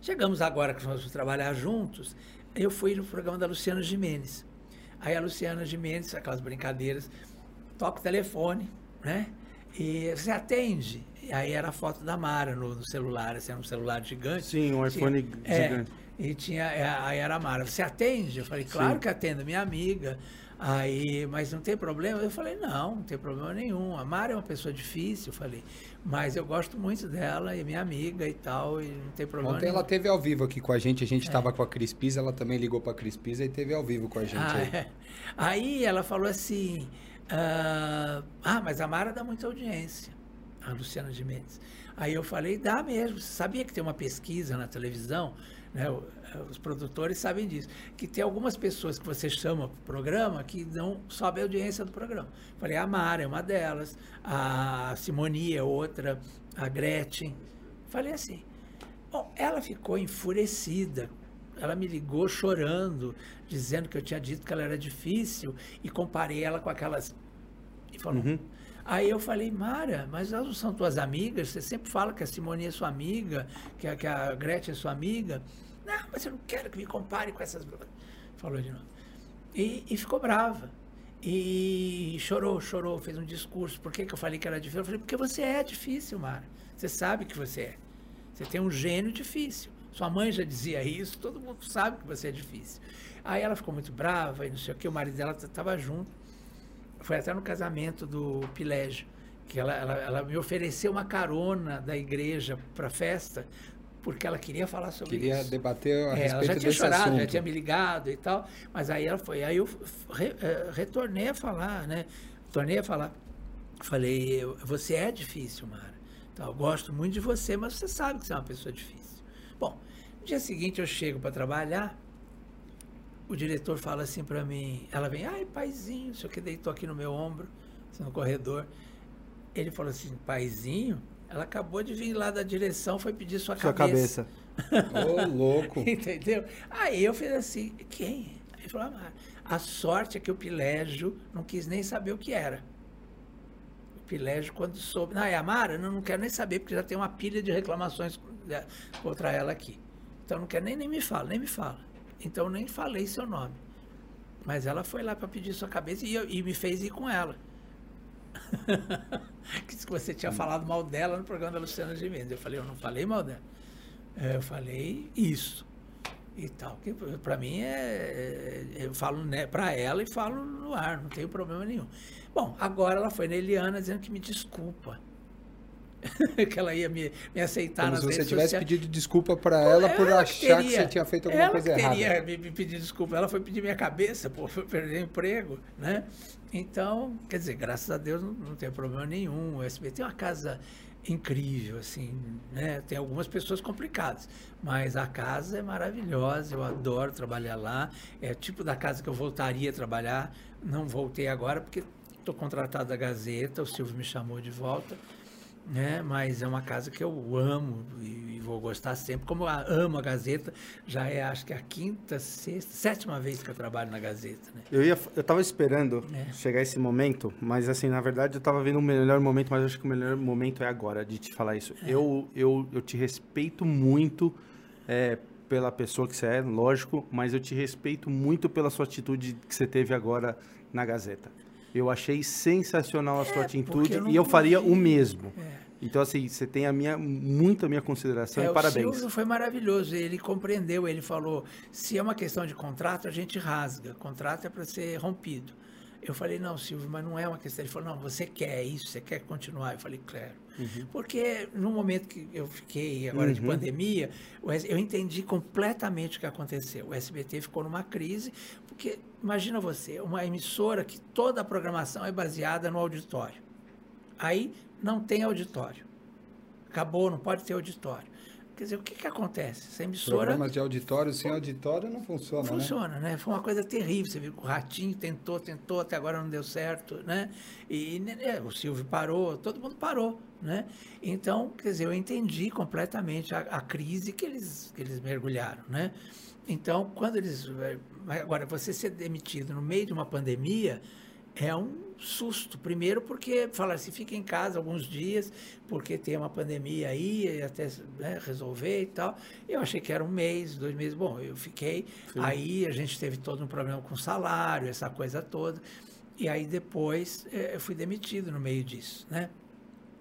Speaker 3: Chegamos agora que nós vamos trabalhar juntos, eu fui no programa da Luciana Jimenez. Aí a Luciana Jimenez, aquelas brincadeiras, toca o telefone, né? E você atende. E aí era a foto da Mara no, no celular, assim, era um celular gigante.
Speaker 1: Sim, um iPhone tinha, é, gigante.
Speaker 3: É, e tinha, aí era a Mara. Você atende? Eu falei, claro Sim. que atendo, minha amiga. Aí, mas não tem problema? Eu falei, não, não tem problema nenhum. A Mara é uma pessoa difícil, eu falei, mas eu gosto muito dela, é minha amiga e tal, e não tem problema
Speaker 2: Ontem
Speaker 3: nenhum.
Speaker 2: ela teve ao vivo aqui com a gente, a gente estava é. com a Cris Pisa, ela também ligou para a Cris Pisa e teve ao vivo com a gente ah, aí. É.
Speaker 3: Aí ela falou assim, ah, ah, mas a Mara dá muita audiência, a Luciana de Mendes. Aí eu falei, dá mesmo, você sabia que tem uma pesquisa na televisão, né, os produtores sabem disso, que tem algumas pessoas que você chama para o programa que não sobe a audiência do programa. Falei, a Mara é uma delas, a Simonia é outra, a Gretchen. Falei assim. Bom, ela ficou enfurecida. Ela me ligou chorando, dizendo que eu tinha dito que ela era difícil e comparei ela com aquelas. E falou. Uhum. Aí eu falei, Mara, mas elas não são tuas amigas? Você sempre fala que a Simonia é sua amiga, que a, que a Gretchen é sua amiga. Não, mas eu não quero que me compare com essas. Falou de novo. E, e ficou brava. E chorou, chorou, fez um discurso. Por que, que eu falei que era difícil? Eu falei, porque você é difícil, Mara. Você sabe que você é. Você tem um gênio difícil. Sua mãe já dizia isso, todo mundo sabe que você é difícil. Aí ela ficou muito brava e não sei o que, o marido dela estava junto. Foi até no casamento do Pilégio, que ela, ela, ela me ofereceu uma carona da igreja para festa, porque ela queria falar sobre
Speaker 2: queria
Speaker 3: isso.
Speaker 2: Queria debater a é,
Speaker 3: respeito
Speaker 2: Ela
Speaker 3: já tinha chorado,
Speaker 2: assunto.
Speaker 3: já tinha me ligado e tal, mas aí ela foi. Aí eu re, uh, retornei a falar, né? Tornei a falar. Falei, você é difícil, Mara. Então, eu gosto muito de você, mas você sabe que você é uma pessoa difícil. Bom, no dia seguinte eu chego para trabalhar, o diretor fala assim para mim, ela vem, ai, paizinho, o senhor que deitou aqui no meu ombro, assim, no corredor. Ele falou assim, paizinho? Ela acabou de vir lá da direção, foi pedir sua, sua cabeça.
Speaker 2: cabeça. Ô, louco.
Speaker 3: Entendeu? Aí eu fiz assim, quem? Aí falou, ah, a sorte é que o Pilégio não quis nem saber o que era. O Pilégio, quando soube. Não, é a Mara? Não, não quero nem saber, porque já tem uma pilha de reclamações é, contra ela aqui. Então não quer nem, nem me fala, nem me fala. Então nem falei seu nome. Mas ela foi lá para pedir sua cabeça e, eu, e me fez ir com ela. que você tinha falado mal dela no programa da Luciana Gimenez. Eu falei, eu não falei mal dela. É, eu falei isso e tal. Que para mim é, é, eu falo né, para ela e falo no ar, não tenho problema nenhum. Bom, agora ela foi na Eliana dizendo que me desculpa. que ela ia me, me aceitar
Speaker 2: Como nas se você tivesse sociais. pedido desculpa para ela, ela por achar que, teria, que, você tinha feito alguma coisa errada.
Speaker 3: Ela teria me, me pedir desculpa. Ela foi pedir minha cabeça, pô, foi perder emprego, né? Então, quer dizer, graças a Deus não, não tem problema nenhum. O SBT é uma casa incrível, assim, né? Tem algumas pessoas complicadas, mas a casa é maravilhosa, eu adoro trabalhar lá. É o tipo da casa que eu voltaria a trabalhar. Não voltei agora porque estou contratado da Gazeta, o Silvio me chamou de volta né? Mas é uma casa que eu amo e, vou gostar sempre. Como eu amo a Gazeta, já é acho que a quinta, sexta, sétima vez que eu trabalho na Gazeta, né?
Speaker 1: Eu ia, eu estava esperando é. chegar esse momento, mas assim, na verdade eu estava vendo o melhor momento, mas acho que o melhor momento é agora de te falar isso. É. Eu, eu, eu te respeito muito é, pela pessoa que você é, lógico, mas eu te respeito muito pela sua atitude que você teve agora na Gazeta. Eu achei sensacional a sua é, atitude eu e eu faria o mesmo. É. Então, assim, você tem a minha, muito a minha consideração
Speaker 3: é,
Speaker 1: e parabéns.
Speaker 3: O Silvio foi maravilhoso, ele compreendeu, ele falou, se é uma questão de contrato, a gente rasga, contrato é para ser rompido. Eu falei, não, Silvio, mas não é uma questão. Ele falou, não, você quer isso, você quer continuar. Eu falei, claro. Uhum. Porque no momento que eu fiquei agora uhum. de pandemia, eu entendi completamente o que aconteceu. O SBT ficou numa crise, porque imagina você, uma emissora que toda a programação é baseada no auditório. Aí não tem auditório. Acabou, não pode ter auditório. Quer dizer, o que, que acontece? Essa emissora.
Speaker 2: Programas de auditório sem auditório não funciona.
Speaker 3: Não né? funciona, né? Foi uma coisa terrível. Você viu que o Ratinho tentou, tentou, até agora não deu certo, né? E né, o Silvio parou, todo mundo parou, né? Então, quer dizer, eu entendi completamente a, a crise que eles, que eles mergulharam, né? Então, quando eles. Agora, você ser demitido no meio de uma pandemia é um susto. Primeiro porque falaram assim, fica em casa alguns dias, porque tem uma pandemia aí, e até né, resolver e tal. Eu achei que era um mês, dois meses. Bom, eu fiquei. Sim. Aí a gente teve todo um problema com salário, essa coisa toda. E aí depois eh, eu fui demitido no meio disso, né?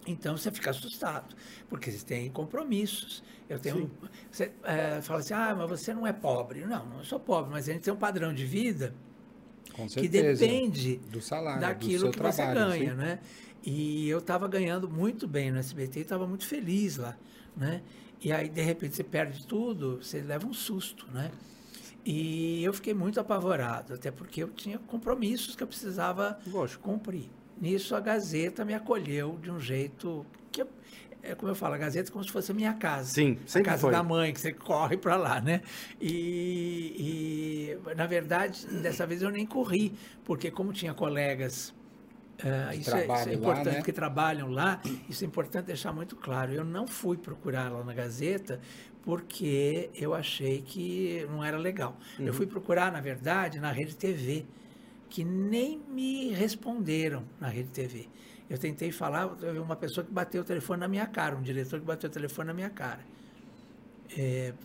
Speaker 3: Então você fica assustado, porque você tem compromissos. Eu tenho. Você é, fala assim, ah, mas você não é pobre. Não, não sou pobre, mas a gente tem um padrão de vida que depende
Speaker 2: do salário,
Speaker 3: daquilo
Speaker 2: do
Speaker 3: que
Speaker 2: trabalho,
Speaker 3: você ganha, sim. né? E eu estava ganhando muito bem no SBT, estava muito feliz lá, né? E aí de repente você perde tudo, você leva um susto, né? E eu fiquei muito apavorado, até porque eu tinha compromissos que eu precisava Lógico. cumprir. Nisso a Gazeta me acolheu de um jeito que eu, é como eu falo, a Gazeta é como se fosse a minha casa.
Speaker 1: Sim, sempre
Speaker 3: A casa
Speaker 1: foi.
Speaker 3: da mãe, que você corre para lá, né? E, e, na verdade, dessa vez eu nem corri, porque como tinha colegas uh, isso, é, isso, é, importante, lá, né? que trabalham lá, isso é importante deixar muito claro. Eu não fui procurar lá na Gazeta porque eu achei que não era legal. Uhum. Eu fui procurar, na verdade, na Rede TV, que nem me responderam na Rede TV. Eu tentei falar, uma pessoa que bateu o telefone na minha cara, um diretor que bateu o telefone na minha cara. É,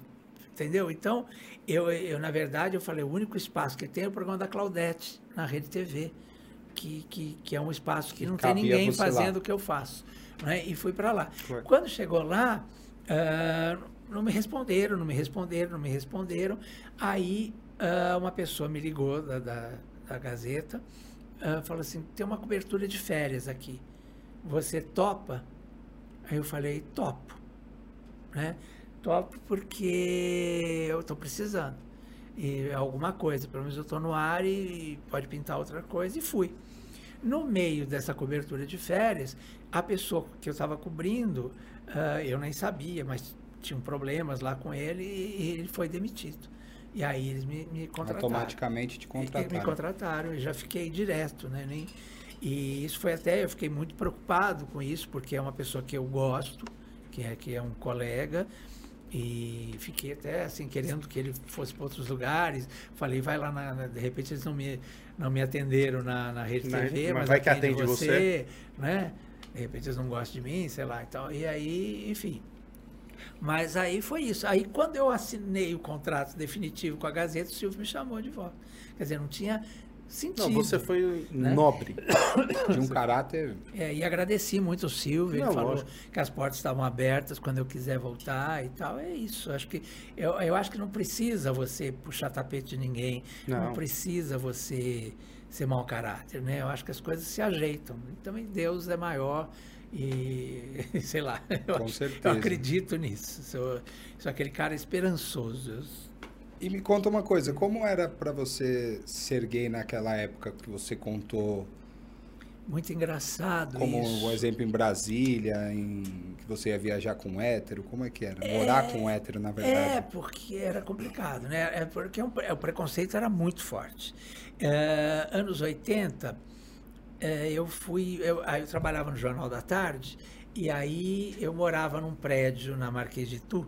Speaker 3: entendeu? Então, eu, eu, na verdade, eu falei, o único espaço que tem é o programa da Claudete, na Rede TV, que, que, que é um espaço que, não tem ninguém fazendo lá. o que eu faço. Né? E fui para lá. Ué. Quando chegou lá, uh, não me responderam, não me responderam, não me responderam. Aí, uh, uma pessoa me ligou da, da, da Gazeta, uh, falou assim, tem uma cobertura de férias aqui. Você topa? Aí eu falei, topo. Né? Topo porque eu estou precisando. E alguma coisa, pelo menos eu estou no ar e pode pintar outra coisa, e fui. No meio dessa cobertura de férias, a pessoa que eu estava cobrindo, uh, eu nem sabia, mas tinham problemas lá com ele e ele foi demitido. E aí eles me, me contrataram.
Speaker 2: Automaticamente te contrataram.
Speaker 3: E, me contrataram, eu já fiquei direto, né? Nem, e isso foi até, eu fiquei muito preocupado com isso, porque é uma pessoa que eu gosto, que é, que é um colega, e fiquei até assim, querendo que ele fosse para outros lugares. Falei, vai lá, na, na, de repente eles não me, não me atenderam na, na rede TV, mas, mas vai que atende você, você, né? De repente eles não gostam de mim, sei lá. Então, e aí, enfim, mas aí foi isso. Aí quando eu assinei o contrato definitivo com a Gazeta, o Silvio me chamou de volta. Quer dizer, não tinha sentido. Não,
Speaker 1: você foi né? nobre.
Speaker 2: De um caráter.
Speaker 3: É, e agradeci muito o Silvio. Não, ele falou lógico. que as portas estavam abertas quando eu quiser voltar e tal. É isso. Acho que eu, eu acho que não precisa você puxar tapete de ninguém. Não, não precisa você ser mau caráter, né? Eu acho que as coisas se ajeitam. Também Deus é maior e, sei lá, eu, eu acredito nisso. Sou, sou aquele cara esperançoso.
Speaker 2: E me conta uma coisa, como era para você ser gay naquela época que você contou?
Speaker 3: Muito engraçado
Speaker 2: Como
Speaker 3: isso.
Speaker 2: um exemplo em Brasília, em que você ia viajar com hétero, como é que era? É, Morar com hétero, na verdade.
Speaker 3: É, porque era complicado, né? É porque um, o preconceito era muito forte. É, anos 80, é, eu fui, eu, aí eu trabalhava no Jornal da Tarde, e aí eu morava num prédio na Marquês de Tu,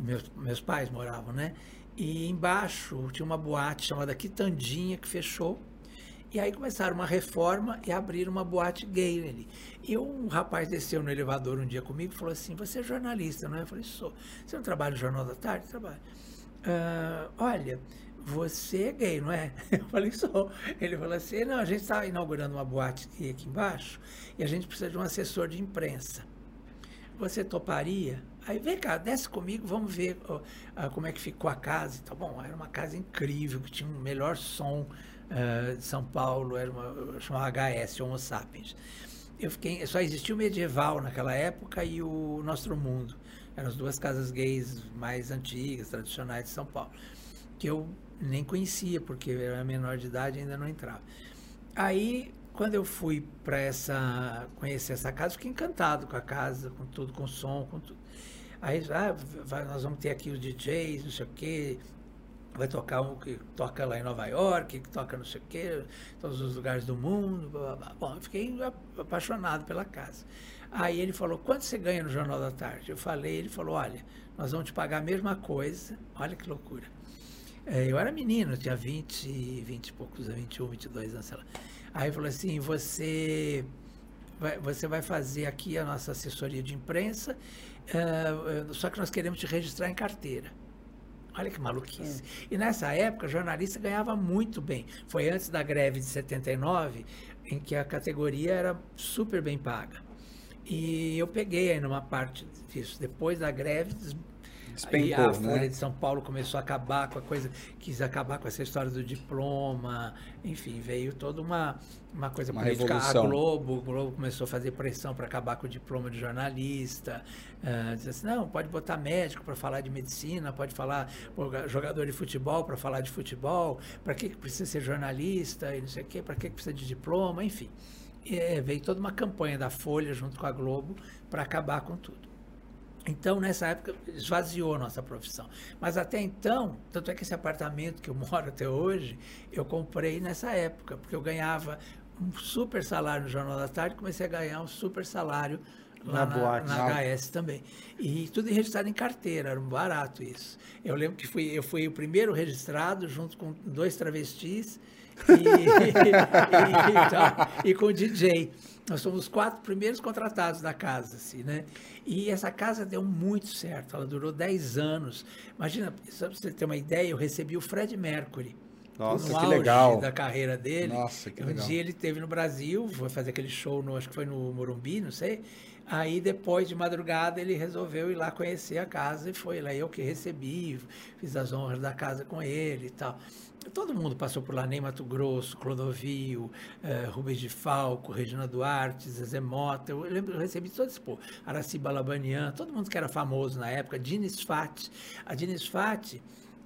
Speaker 3: meus, meus pais moravam, né? E embaixo tinha uma boate chamada Quitandinha que fechou. E aí começaram uma reforma e abriram uma boate gay ali. E um rapaz desceu no elevador um dia comigo e falou assim: Você é jornalista, não é? Eu falei: Sou. Você não trabalha no Jornal da Tarde? Trabalho. Uh, olha, você é gay, não é? Eu falei, sou. Ele falou assim, não, a gente está inaugurando uma boate aqui, embaixo e a gente precisa de um assessor de imprensa. você toparia? Aí vem cá, desce comigo, vamos ver ó, ó, como é que ficou a casa. Tá bom, era uma casa incrível, que tinha um melhor som uh, de São Paulo, era uma chamava HS, Homo Sapiens. Eu fiquei, só existia o medieval naquela época e o Nostro Mundo. Eram as duas casas gays mais antigas, tradicionais de São Paulo, que eu nem conhecia, porque eu era menor de idade e ainda não entrava. Aí quando eu fui para essa conhecer essa casa, fiquei encantado com a casa, com tudo, com som, com tudo. Aí, ah, vai, nós vamos ter aqui os DJs, não sei o quê, vai tocar um que toca lá em Nova York, que toca não sei o quê, todos os lugares do mundo. Blá, blá, blá. Bom, eu fiquei apaixonado pela casa. Aí ele falou, quanto você ganha no Jornal da Tarde? Eu falei, ele falou, olha, nós vamos te pagar a mesma coisa. Olha que loucura. É, eu era menino, tinha 20, 20 e poucos, 21, 22 anos, sei lá. Aí falou assim, você vai, você vai fazer aqui a nossa assessoria de imprensa, uh, só que nós queremos te registrar em carteira. Olha que maluquice. É. E nessa época, jornalista ganhava muito bem. Foi antes da greve de 79, em que a categoria era super bem paga. E eu peguei aí numa parte disso. Depois da greve, Despencou, e a Folha né? de São Paulo começou a acabar com a coisa, quis acabar com essa história do diploma, enfim, veio toda uma, uma coisa uma política. Revolução. A Globo, o Globo começou a fazer pressão para acabar com o diploma de jornalista, uh, diz assim, não, pode botar médico para falar de medicina, pode falar jogador de futebol para falar de futebol, para que precisa ser jornalista e não sei o quê, para que precisa de diploma, enfim. É, veio toda uma campanha da Folha junto com a Globo para acabar com tudo. Então, nessa época, esvaziou a nossa profissão. Mas até então, tanto é que esse apartamento que eu moro até hoje, eu comprei nessa época, porque eu ganhava um super salário no Jornal da Tarde, comecei a ganhar um super salário lá na, boate, na, na HS também. E tudo registrado em carteira, era um barato isso. Eu lembro que fui, eu fui o primeiro registrado, junto com dois travestis e, e, e, e com o DJ. Nós somos os quatro primeiros contratados da casa, assim, né? E essa casa deu muito certo, ela durou 10 anos. Imagina, só para você ter uma ideia, eu recebi o Fred Mercury.
Speaker 2: Nossa, no que legal.
Speaker 3: da carreira dele.
Speaker 2: Nossa, que
Speaker 3: um
Speaker 2: legal.
Speaker 3: Um dia ele teve no Brasil, foi fazer aquele show, no, acho que foi no Morumbi, não sei. Aí depois de madrugada ele resolveu ir lá conhecer a casa e foi lá eu que recebi, fiz as honras da casa com ele e tal. Todo mundo passou por lá, Ney Mato Grosso, Clodovil, eh, Rubens de Falco, Regina Duarte, Zezé Mota, eu, lembro, eu recebi todos esse povo, Araci Balabanian, todo mundo que era famoso na época, Dines Fati. A Dines Fati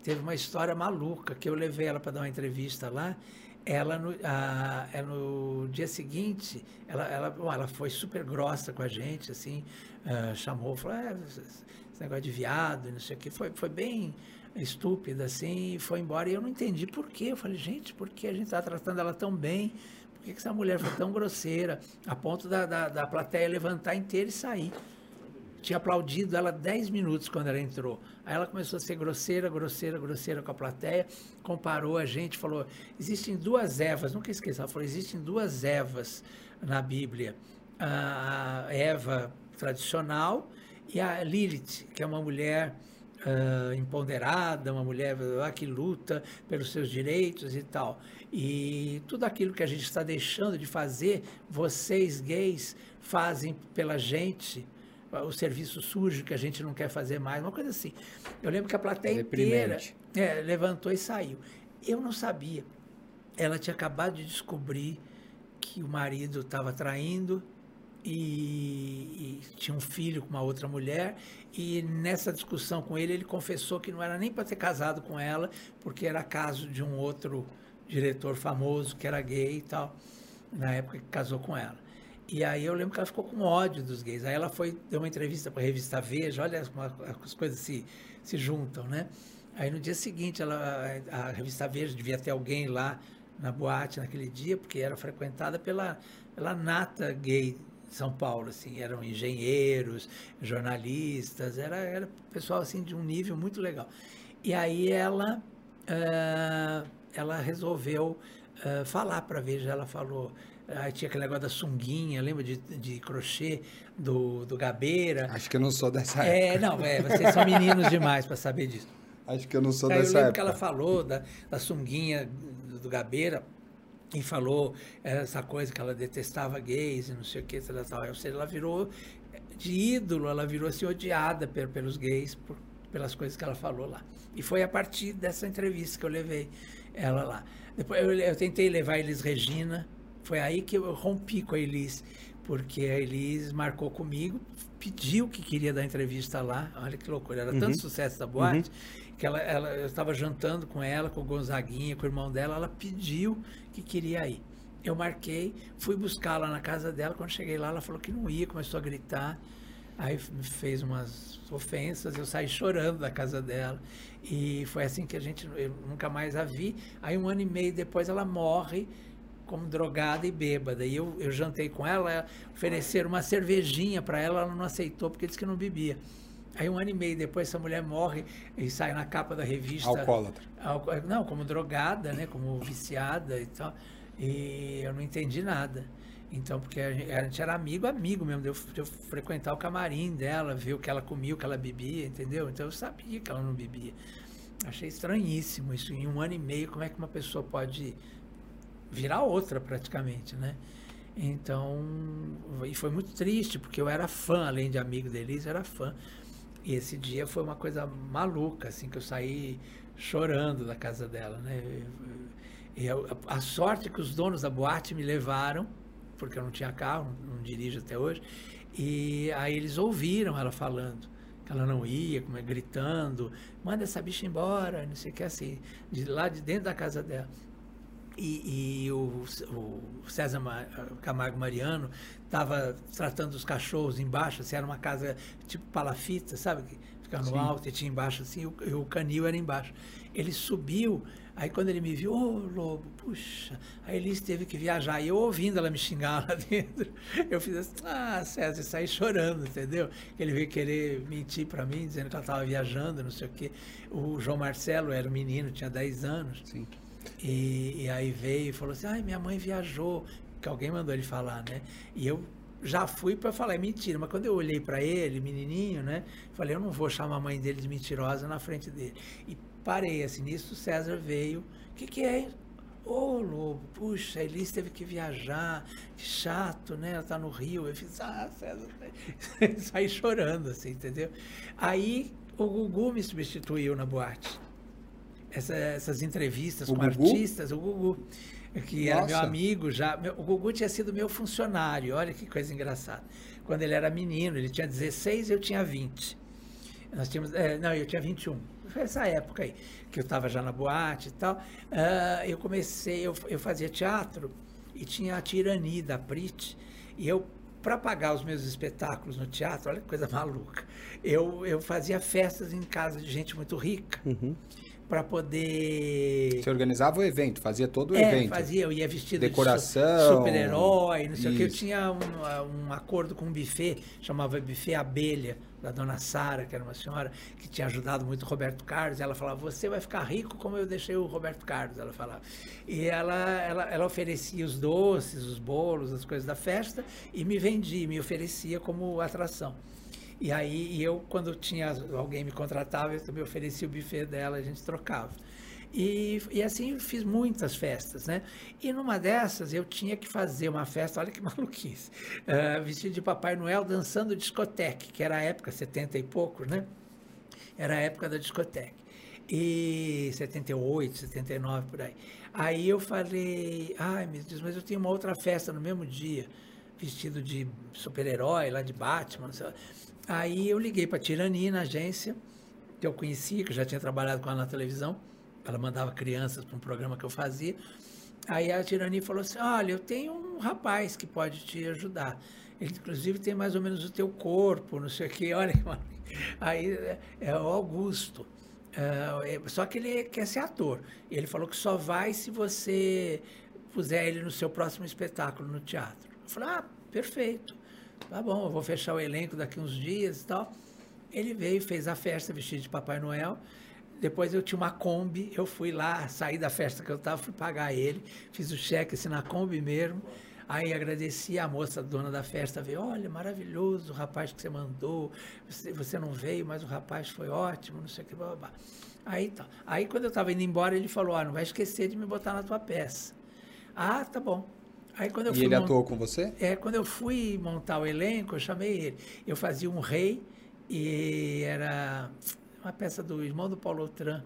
Speaker 3: teve uma história maluca, que eu levei ela para dar uma entrevista lá, ela no, a, é no dia seguinte, ela, ela, ela foi super grossa com a gente, assim, uh, chamou, falou, é, esse negócio de viado, não sei o que, foi, foi bem estúpida, assim, e foi embora. E eu não entendi por quê. Eu falei, gente, por que a gente está tratando ela tão bem? Por que, que essa mulher foi tão grosseira? A ponto da, da, da plateia levantar inteira e sair. Tinha aplaudido ela 10 minutos quando ela entrou. Aí ela começou a ser grosseira, grosseira, grosseira com a plateia, comparou a gente, falou: existem duas Evas, nunca esqueça, ela falou: existem duas Evas na Bíblia. A Eva tradicional e a Lilith, que é uma mulher uh, uma mulher que luta pelos seus direitos e tal. E tudo aquilo que a gente está deixando de fazer, vocês gays fazem pela gente, o serviço sujo que a gente não quer fazer mais, uma coisa assim. Eu lembro que a plateia inteira é, levantou e saiu. Eu não sabia. Ela tinha acabado de descobrir que o marido estava traindo e, e, tinha um filho com uma outra mulher e nessa discussão com ele ele confessou que não era nem para ter casado com ela porque era caso de um outro diretor famoso que era gay e tal na época que casou com ela e aí eu lembro que ela ficou com ódio dos gays. Aí ela foi deu uma entrevista para a revista Veja olha como as coisas se se juntam né? Aí no dia seguinte ela a revista Veja devia ter alguém lá na boate naquele dia porque era frequentada pela pela nata gay são Paulo, assim, eram engenheiros, jornalistas, era, era pessoal assim de um nível muito legal. E aí ela, uh, ela resolveu uh, falar para a Veja, ela falou, uh, tinha aquele negócio da sunguinha, lembra de, de crochê do, do Gabeira?
Speaker 2: Acho que eu não sou dessa
Speaker 3: é, época. Não, é, vocês são meninos demais para saber disso.
Speaker 2: Acho que eu não sou
Speaker 3: aí
Speaker 2: dessa
Speaker 3: eu lembro
Speaker 2: época.
Speaker 3: que ela falou da, da sunguinha do, do Gabeira, e falou essa coisa que ela detestava gays e não sei o que, tal, tal. Ou seja, ela virou de ídolo, ela virou assim odiada pelos gays por, pelas coisas que ela falou lá. E foi a partir dessa entrevista que eu levei ela lá. Depois eu, eu tentei levar a Elis Regina, foi aí que eu rompi com a Elis, porque a Elis marcou comigo, pediu que queria dar entrevista lá. Olha que loucura, era uhum. tanto sucesso da boate uhum. que ela, ela, eu estava jantando com ela, com o Gonzaguinha, com o irmão dela, ela pediu que queria ir. Eu marquei, fui buscar lá na casa dela. Quando cheguei lá, ela falou que não ia, começou a gritar. Aí me fez umas ofensas, eu saí chorando da casa dela. E foi assim que a gente, eu nunca mais a vi. Aí um ano e meio depois ela morre como drogada e bêbada. E eu, eu jantei com ela, ofereceram uma cervejinha para ela, ela não aceitou porque disse que não bebia. Aí um ano e meio depois essa mulher morre e sai na capa da revista.
Speaker 2: Alcoólatra.
Speaker 3: Não, como drogada, né? Como viciada e tal. E eu não entendi nada. Então, porque a gente era amigo, amigo mesmo, de eu, de eu, frequentar o camarim dela, ver o que ela comia, o que ela bebia, entendeu? Então eu sabia que ela não bebia. Achei estranhíssimo isso. Em um ano e meio, como é que uma pessoa pode virar outra praticamente, né? Então, e foi muito triste, porque eu era fã, além de amigo da Elise, era fã. E esse dia foi uma coisa maluca, assim, que eu saí chorando da casa dela, né? E a sorte que os donos da boate me levaram, porque eu não tinha carro, não, não dirijo até hoje, e aí eles ouviram ela falando que ela não ia, como é, gritando, manda essa bicha embora, não sei o que assim, de lá de dentro da casa dela. E, e o, o, César Camargo Mariano estava tratando os cachorros embaixo, assim, era uma casa tipo palafita, sabe? Ficava no Sim. alto e tinha embaixo assim, e o, o canil era embaixo. Ele subiu, aí quando ele me viu, ô oh, Lobo, puxa, aí ele teve que viajar. E eu ouvindo ela me xingar lá dentro, eu fiz assim, ah, César, saí chorando, entendeu? Ele veio querer mentir para mim, dizendo que ela estava viajando, não sei o quê. O João Marcelo era um menino, tinha 10 anos.
Speaker 2: Sim.
Speaker 3: E, e aí veio e falou assim: ai, minha mãe viajou, que alguém mandou ele falar, né? E eu já fui para falar, é mentira, mas quando eu olhei para ele, menininho, né? Falei, eu não vou chamar a mãe dele de mentirosa na frente dele. E parei, assim, nisso o César veio. O que, que é? Ô, oh, Lobo, puxa, a Elis teve que viajar, que chato, né? Ela tá no Rio. Eu fiz, ah, César. Saí chorando, assim, entendeu? Aí o Gugu me substituiu na boate essa, essas entrevistas o com Gugu? artistas, o Gugu, que Nossa. era meu amigo já. Meu, o Gugu tinha sido meu funcionário, olha que coisa engraçada. Quando ele era menino, ele tinha 16, eu tinha 20. Nós tínhamos, é, não, eu tinha 21. Foi essa época aí, que eu estava já na boate e tal. Uh, eu comecei, eu, eu fazia teatro e tinha a Tirani da Prit, e eu para pagar os meus espetáculos no teatro, olha que coisa maluca. Eu, eu fazia festas em casa de gente muito rica. Uhum para poder.
Speaker 2: Você organizava o evento, fazia todo o
Speaker 3: é,
Speaker 2: evento.
Speaker 3: fazia, eu ia vestido
Speaker 2: Decoração,
Speaker 3: de super-herói, não sei isso. o que. Eu tinha um, um, acordo com um buffet, chamava Buffet Abelha, da dona Sara, que era uma senhora que tinha ajudado muito o Roberto Carlos. Ela falava: Você vai ficar rico como eu deixei o Roberto Carlos. Ela falava. E ela, ela, ela oferecia os doces, os bolos, as coisas da festa e me vendia, me oferecia como atração. E aí e eu, quando tinha alguém me contratava, eu também oferecia o buffet dela, a gente trocava. E, e assim fiz muitas festas, né? E numa dessas eu tinha que fazer uma festa, olha que maluquice, uh, vestido de Papai Noel dançando discoteca, que era a época, 70 e poucos, né? Era a época da discoteca. E 78, 79, por aí. Aí eu falei, ai meu Deus, mas eu tenho uma outra festa no mesmo dia, vestido de super-herói, lá de Batman, sei lá. Aí eu liguei para a Tirani na agência, que eu conhecia, que eu já tinha trabalhado com ela na televisão. Ela mandava crianças para um programa que eu fazia. Aí a Tirani falou assim: Olha, eu tenho um rapaz que pode te ajudar. Ele, inclusive, tem mais ou menos o teu corpo, não sei o quê. Olha, aí é, é o Augusto. É, só que ele quer ser ator. Ele falou que só vai se você puser ele no seu próximo espetáculo no teatro. Eu falei: Ah, perfeito. Tá bom, eu vou fechar o elenco daqui uns dias e tal. Ele veio, fez a festa vestido de Papai Noel. Depois eu tinha uma Kombi, eu fui lá, saí da festa que eu estava, fui pagar ele, fiz o cheque assim na Kombi mesmo. Aí agradeci a moça, a dona da festa, veio, olha, maravilhoso o rapaz que você mandou, você, você não veio, mas o rapaz foi ótimo, não sei o que, blá, blá, blá. Aí, tá. Aí quando eu estava indo embora, ele falou, ah, não vai esquecer de me botar na tua peça. Ah, tá bom. Aí, quando eu
Speaker 2: e ele
Speaker 3: mont-
Speaker 2: atuou com você?
Speaker 3: É, quando eu fui montar o elenco, eu chamei ele. Eu fazia um rei e era uma peça do irmão do Paulo Outram,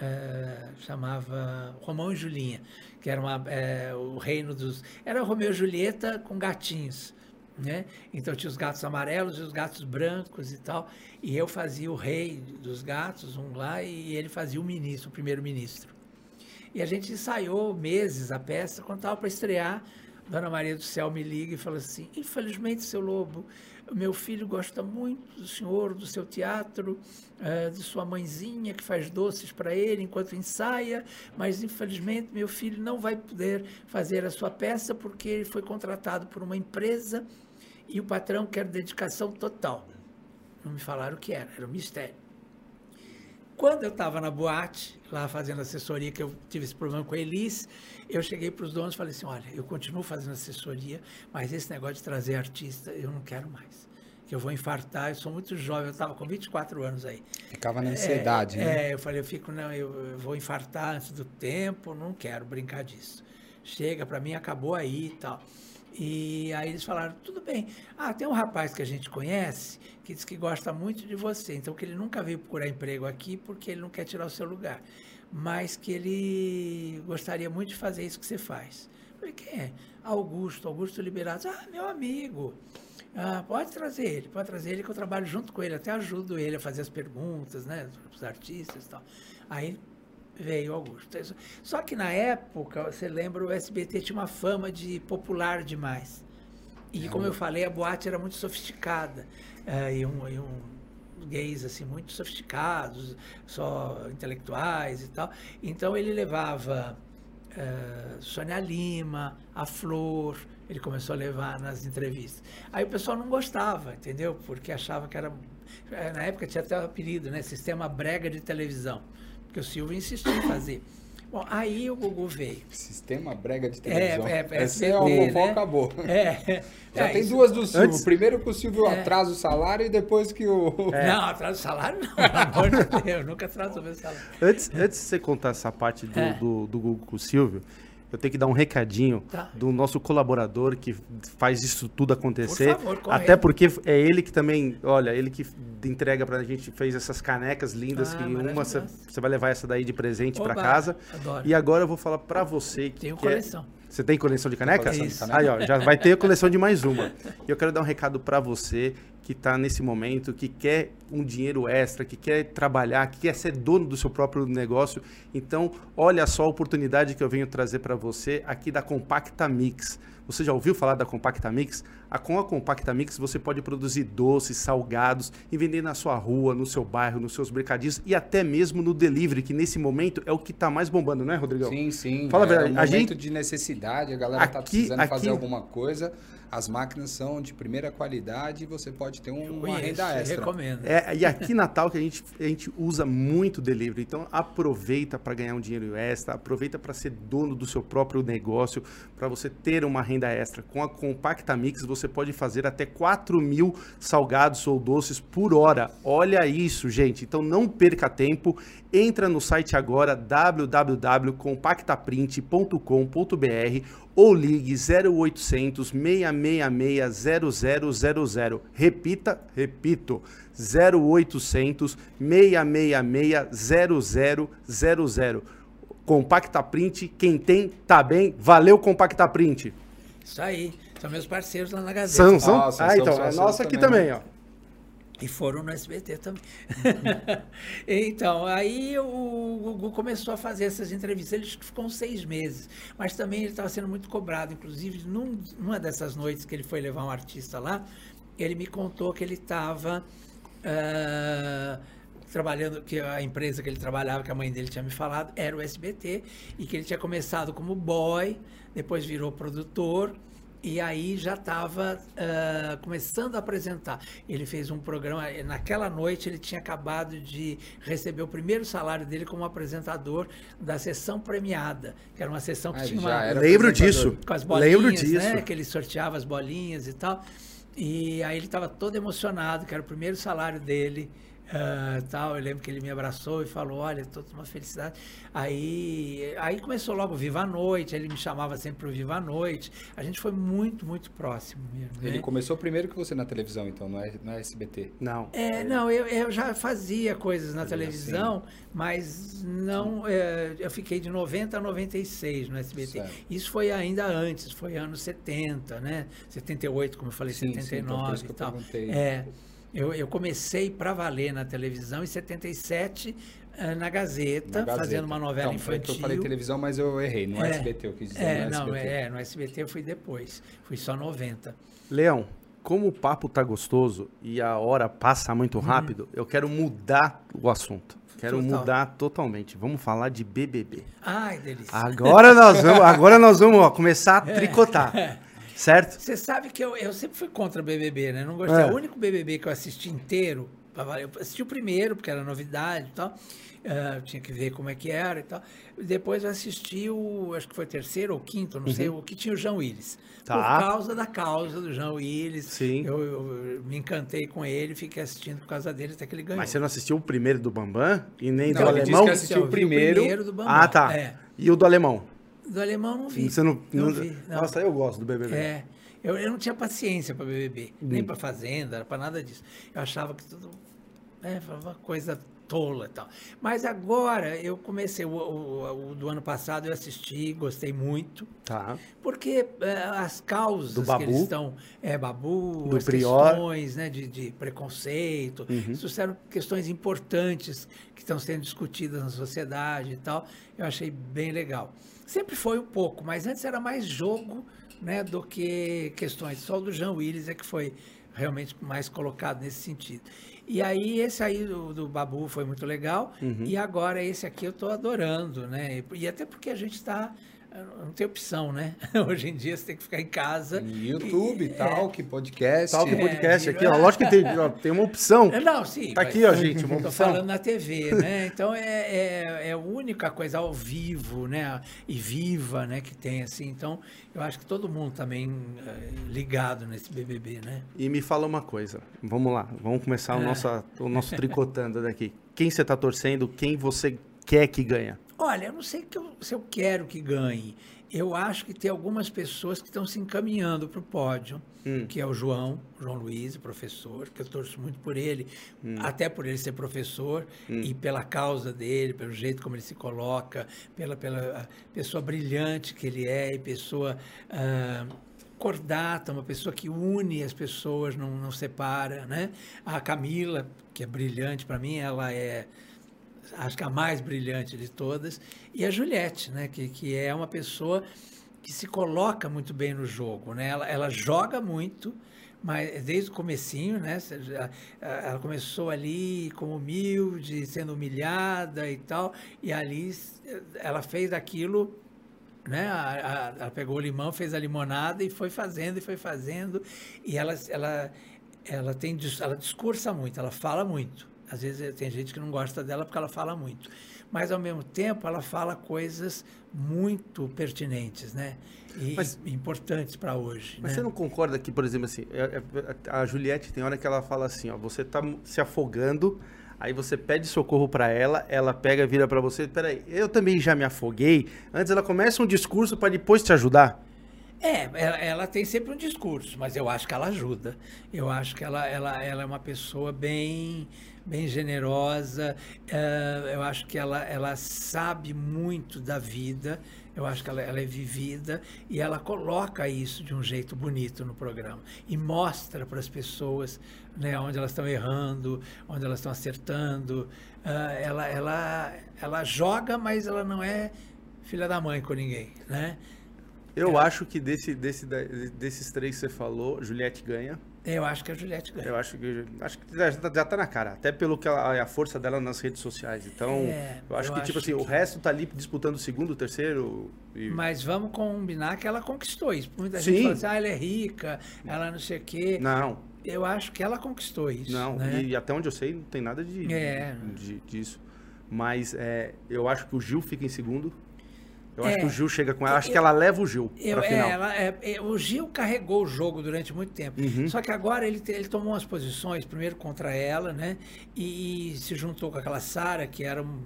Speaker 3: eh, chamava Romão e Julinha, que era uma, eh, o reino dos... Era Romeu e Julieta com gatinhos, né? Então tinha os gatos amarelos e os gatos brancos e tal, e eu fazia o rei dos gatos, um lá, e ele fazia o ministro, o primeiro-ministro. E a gente ensaiou meses a peça. Quando estava para estrear, Dona Maria do Céu me liga e fala assim: Infelizmente, seu Lobo, meu filho gosta muito do senhor, do seu teatro, eh, de sua mãezinha que faz doces para ele enquanto ensaia, mas infelizmente meu filho não vai poder fazer a sua peça porque ele foi contratado por uma empresa e o patrão quer dedicação total. Não me falaram o que era, era um mistério. Quando eu estava na boate, lá fazendo assessoria, que eu tive esse problema com a Elis, eu cheguei para os donos e falei assim, olha, eu continuo fazendo assessoria, mas esse negócio de trazer artista, eu não quero mais. Que eu vou infartar, eu sou muito jovem, eu estava com 24 anos aí.
Speaker 2: Ficava na ansiedade,
Speaker 3: é,
Speaker 2: né?
Speaker 3: É, eu falei, eu fico, não, eu, eu vou infartar antes do tempo, não quero brincar disso. Chega, para mim acabou aí e tal. E aí eles falaram, tudo bem. Ah, tem um rapaz que a gente conhece que diz que gosta muito de você, então que ele nunca veio procurar emprego aqui porque ele não quer tirar o seu lugar, mas que ele gostaria muito de fazer isso que você faz. Falei, quem é? Augusto, Augusto Liberato. Ah, meu amigo. Ah, pode trazer ele, pode trazer ele que eu trabalho junto com ele, até ajudo ele a fazer as perguntas, né, os artistas e tal. Aí veio Augusto. Só que na época, você lembra, o SBT tinha uma fama de popular demais. E como eu falei, a boate era muito sofisticada. É, e, um, e um gays assim muito sofisticados, só intelectuais e tal. Então ele levava é, Sônia Lima, a Flor, ele começou a levar nas entrevistas. Aí o pessoal não gostava, entendeu? Porque achava que era é, na época tinha até o apelido, né? Sistema brega de televisão porque o Silvio insistiu em fazer. Bom, aí o Gugu veio.
Speaker 2: Sistema brega de televisão.
Speaker 3: É, é, é
Speaker 2: Essa é uma
Speaker 3: SBT,
Speaker 2: fofoca
Speaker 3: né?
Speaker 2: acabou.
Speaker 3: É,
Speaker 2: Já
Speaker 3: é,
Speaker 2: tem
Speaker 3: isso-
Speaker 2: duas do Silvio.
Speaker 1: Antes-
Speaker 2: Primeiro que o Silvio
Speaker 3: É.
Speaker 2: atrasa o salário e depois que o...
Speaker 3: Não, atraso do salário não, pelo amor de Deus, nunca atrasou meu salário.
Speaker 1: Antes, antes de você contar essa parte do,
Speaker 3: É.
Speaker 1: do, do Google com o Silvio, eu tenho que dar um recadinho
Speaker 3: Tá.
Speaker 1: do nosso colaborador que faz isso tudo acontecer.
Speaker 3: Por favor,
Speaker 1: Até porque é ele que também, olha, ele que entrega pra gente, fez essas canecas lindas,
Speaker 3: Ah,
Speaker 1: que uma você, vai levar essa daí de presente pra
Speaker 3: Oba,
Speaker 1: casa.
Speaker 3: adoro.
Speaker 1: E agora eu vou falar pra você que
Speaker 3: Tenho
Speaker 1: quer-
Speaker 3: coleção.
Speaker 1: Você tem coleção de canecas?
Speaker 3: de
Speaker 1: Aí, ó, já vai ter a coleção de mais uma. E eu quero dar um recado pra você que tá nesse momento, que quer um dinheiro extra, que quer trabalhar, que quer ser dono do seu próprio negócio. Então, olha só a oportunidade que eu venho trazer pra você aqui da Compacta Mix. Você já ouviu falar da Compacta Mix? A, com a Compacta Mix você pode produzir doces, salgados e vender na sua rua, no seu bairro, nos seus mercadinhos e até mesmo no delivery, que nesse momento é o que tá mais bombando, não é, Rodrigão?
Speaker 2: Sim, sim.
Speaker 1: Fala a
Speaker 2: é
Speaker 1: verdade,
Speaker 2: um
Speaker 1: a
Speaker 2: momento
Speaker 1: gente-
Speaker 2: de necessidade, a galera tá
Speaker 1: Aqui-
Speaker 2: precisando fazer
Speaker 1: aqui-
Speaker 2: alguma coisa. As máquinas são de primeira qualidade e você pode ter um- uma renda extra.
Speaker 3: recomendo.
Speaker 1: É, e aqui Natal que a gente, a gente usa muito delivery. Então aproveita para ganhar um dinheiro extra, aproveita para ser dono do seu próprio negócio, para você ter uma renda extra. Com a Compacta Mix você pode fazer até 4 mil salgados ou doces por hora. Olha isso, gente. Então não perca tempo. Entra no site agora www.compactaprint.com.br ou ligue 0800 666 0000. Repita, repito, 0800 666 0000. Compacta Print, quem tem, tá bem. Valeu, Compacta Print.
Speaker 3: Isso aí, são meus parceiros lá na Gazeta.
Speaker 1: São, são?
Speaker 2: Nossa,
Speaker 1: ah,
Speaker 2: são
Speaker 1: então, é nossa aqui
Speaker 2: também,
Speaker 1: também, ó.
Speaker 3: E foram no SBT também. então, aí o Gugu começou a fazer essas entrevistas. Ele ficou seis meses, mas também ele estava sendo muito cobrado. Inclusive, num, numa dessas noites que ele foi levar um artista lá, ele me contou que ele estava trabalhando, que a empresa que ele trabalhava, que a mãe dele tinha me falado, era o SBT, e que ele tinha começado como boy, depois virou produtor, e aí já estava começando a apresentar. Ele fez um programa, naquela noite ele tinha acabado de receber o primeiro salário dele como apresentador da sessão premiada, que era uma sessão que
Speaker 2: Ah,
Speaker 3: tinha uma,
Speaker 1: Lembro disso.
Speaker 3: com as bolinhas,
Speaker 1: Lembro disso.
Speaker 3: né? Que ele sorteava as bolinhas e tal. E aí ele estava todo emocionado, que era o primeiro salário dele Uh, tal, eu lembro que ele me abraçou e falou, olha, toda uma felicidade. Aí, aí começou logo Viva a Noite, ele me chamava sempre para o Viva a Noite. A gente foi muito, muito próximo mesmo.
Speaker 2: Ele
Speaker 3: né?
Speaker 2: começou primeiro que você na televisão, então, não é, não é SBT?
Speaker 1: Não.
Speaker 3: É, não, eu, eu já fazia coisas na televisão, mas não. É, eu fiquei de 90 a 96 no SBT.
Speaker 2: Certo.
Speaker 3: Isso foi ainda antes, foi anos 70, né? 78, como eu falei,
Speaker 2: Sim, sim, então, por
Speaker 3: 79
Speaker 2: isso que
Speaker 3: e
Speaker 2: eu
Speaker 3: tal.
Speaker 2: perguntei.
Speaker 3: É. Eu, eu comecei para valer na televisão em 77, eh, na Gazeta,
Speaker 2: Na Gazeta.
Speaker 3: fazendo uma novela
Speaker 2: que
Speaker 3: infantil.
Speaker 2: Eu falei televisão, mas eu errei, no
Speaker 3: É.
Speaker 2: SBT, eu quis dizer
Speaker 3: É,
Speaker 2: no
Speaker 3: não,
Speaker 2: SBT.
Speaker 3: é, no SBT eu fui depois. Fui só 90.
Speaker 1: Leão, como o papo tá gostoso e a hora passa muito rápido, eu quero mudar o assunto. Quero
Speaker 3: Total.
Speaker 1: mudar totalmente. Vamos falar de BBB.
Speaker 3: Ai, delícia.
Speaker 1: Agora nós vamos, agora nós vamos ó, começar a tricotar. Certo?
Speaker 3: Você sabe que eu, eu sempre fui contra BBB, né? Não gostei.
Speaker 1: É.
Speaker 3: O único BBB que eu assisti inteiro, eu assisti o primeiro, porque era novidade e tal. eu tinha que ver como é que era e tal. Depois eu assisti o, acho que foi o terceiro ou quinto, não sei, o que tinha o João Willis.
Speaker 1: Uhum. Tá.
Speaker 3: Por causa da causa do João Willis.
Speaker 1: Sim.
Speaker 3: Eu, eu me encantei com ele, fiquei assistindo por causa dele até que ele ganhou.
Speaker 1: Mas você não assistiu o primeiro do Bambam e nem
Speaker 2: Não,
Speaker 1: do
Speaker 2: ele disse
Speaker 1: alemão?
Speaker 2: que assistiu
Speaker 3: Eu
Speaker 2: o
Speaker 3: vi
Speaker 2: primeiro.
Speaker 3: do Bambam.
Speaker 1: Ah, tá.
Speaker 3: É.
Speaker 1: E o do alemão?
Speaker 3: Do alemão não vi.
Speaker 1: Você não,
Speaker 3: não
Speaker 1: não-
Speaker 3: vi. Não.
Speaker 1: Nossa, eu gosto do BBB.
Speaker 3: É. Eu, eu não tinha paciência para BBB,
Speaker 1: Hum.
Speaker 3: nem para Fazenda, para nada disso. Eu achava que tudo é uma coisa tola e tal. Mas agora eu comecei, o, o- o do ano passado eu assisti, gostei muito,
Speaker 1: Tá.
Speaker 3: porque é, as causas
Speaker 1: Do
Speaker 3: que
Speaker 1: Babu.
Speaker 3: eles estão, é, Babu,
Speaker 1: Do
Speaker 3: as
Speaker 1: Prior.
Speaker 3: questões né, de, de preconceito,
Speaker 1: Uhum.
Speaker 3: isso eram questões importantes que estão sendo discutidas na sociedade e tal, eu achei bem legal. Sempre foi um pouco, mas antes era mais jogo né, do que questões. Só o do Jean Willis é que foi realmente mais colocado nesse sentido. E aí esse aí do, do Babu foi muito legal,
Speaker 1: Uhum.
Speaker 3: e agora esse aqui eu estou adorando, né? E até porque a gente está não tem opção, né? Hoje em dia você tem que ficar em casa.
Speaker 2: YouTube,
Speaker 3: e-
Speaker 2: tal, que podcast.
Speaker 1: Talk
Speaker 3: É,
Speaker 1: podcast
Speaker 3: virou-
Speaker 1: aqui, ó. Lógico que tem, ó, tem uma opção.
Speaker 3: É, Não, sim.
Speaker 1: Tá
Speaker 3: mas-
Speaker 1: aqui, ó, gente, uma
Speaker 3: Tô
Speaker 1: opção.
Speaker 3: falando na TV, né? Então é, é, é a única coisa ao vivo, né? E viva, né? Que tem assim. Então eu acho que todo mundo também é, ligado nesse BBB, né?
Speaker 1: E me fala uma coisa. Vamos lá, vamos começar o,
Speaker 3: É.
Speaker 1: nosso, o nosso tricotando daqui. Quem você tá torcendo? Quem você quer que ganha?
Speaker 3: Olha, eu não sei que eu- se eu quero que ganhe. Eu acho que tem algumas pessoas que estão se encaminhando para o pódio,
Speaker 1: Hum.
Speaker 3: que é o João, João Luiz, professor, que eu torço muito por ele,
Speaker 1: Hum.
Speaker 3: até por ele ser professor e pela causa dele, pelo jeito como ele se coloca, pela, pela pessoa brilhante que ele é e pessoa ah, cordata, uma pessoa que une as pessoas, não, não separa, né? A Camila, que é brilhante para mim, ela é acho que a mais brilhante de todas, e a Juliette, né, que, que é uma pessoa que se coloca muito bem no jogo, né? Ela, ela joga muito, mas desde o comecinho, né? Ela começou ali como humilde, sendo humilhada e tal, e ali ela fez aquilo né? Ela pegou o limão, fez a limonada e foi fazendo e foi fazendo. E ela, ela, ela tem, ela discursa muito, ela fala muito. Às vezes eh, tem gente que não gosta dela porque ela fala muito. Mas ao mesmo tempo ela fala coisas muito pertinentes, né? E
Speaker 1: Mas-
Speaker 3: importantes para hoje.
Speaker 1: Mas
Speaker 3: né?
Speaker 1: você não concorda que, por exemplo, assim, é- é- a Juliette tem hora que ela fala assim, ó, você tá se afogando, aí você pede socorro pra ela, ela pega, vira pra você, peraí, eu também já me afoguei. Antes ela começa um discurso pra depois te ajudar.
Speaker 3: É, ela, ela tem sempre um discurso, mas eu acho que ela ajuda. Eu acho que ela, ela, ela é uma pessoa bem, bem generosa. eh, eu acho que ela, ela sabe muito da vida. Eu acho que ela, ela é vivida e ela coloca isso de um jeito bonito no programa e mostra para as pessoas né, onde elas estão errando, onde elas estão acertando. Ah, ela, ela, ela joga, mas ela não é filha da mãe com ninguém, né?
Speaker 1: Eu acho que desse, desse, desses três que você falou, Juliette ganha.
Speaker 3: Eu acho que a Juliette ganha.
Speaker 1: Eu acho que, acho que já, já tá na cara, até pelo que ela, a força dela nas redes sociais. Então,
Speaker 3: É,
Speaker 1: eu acho
Speaker 3: eu
Speaker 1: que, tipo
Speaker 3: acho
Speaker 1: assim, o
Speaker 3: que-
Speaker 1: resto tá ali disputando o segundo, o terceiro. E...
Speaker 3: Mas vamos combinar que ela conquistou isso. Muita
Speaker 1: Sim.
Speaker 3: gente fala assim, ah, ela é rica, ela não sei o quê.
Speaker 1: Não,
Speaker 3: Eu acho que ela conquistou isso.
Speaker 1: Não,
Speaker 3: né?
Speaker 1: e até onde eu sei, não tem nada de,
Speaker 3: É.
Speaker 1: de- disso. Mas é, eu acho que o Gil fica em segundo. Eu acho que o Gil chega com ela. Acho que ela leva o Gil
Speaker 3: Eu,
Speaker 1: pra
Speaker 3: é,
Speaker 1: final.
Speaker 3: ela- é, é, o Gil carregou o jogo durante muito tempo.
Speaker 1: Uhum.
Speaker 3: Só que agora ele, ele tomou umas posições, primeiro contra ela, né? E, e se juntou com aquela Sara, que era um,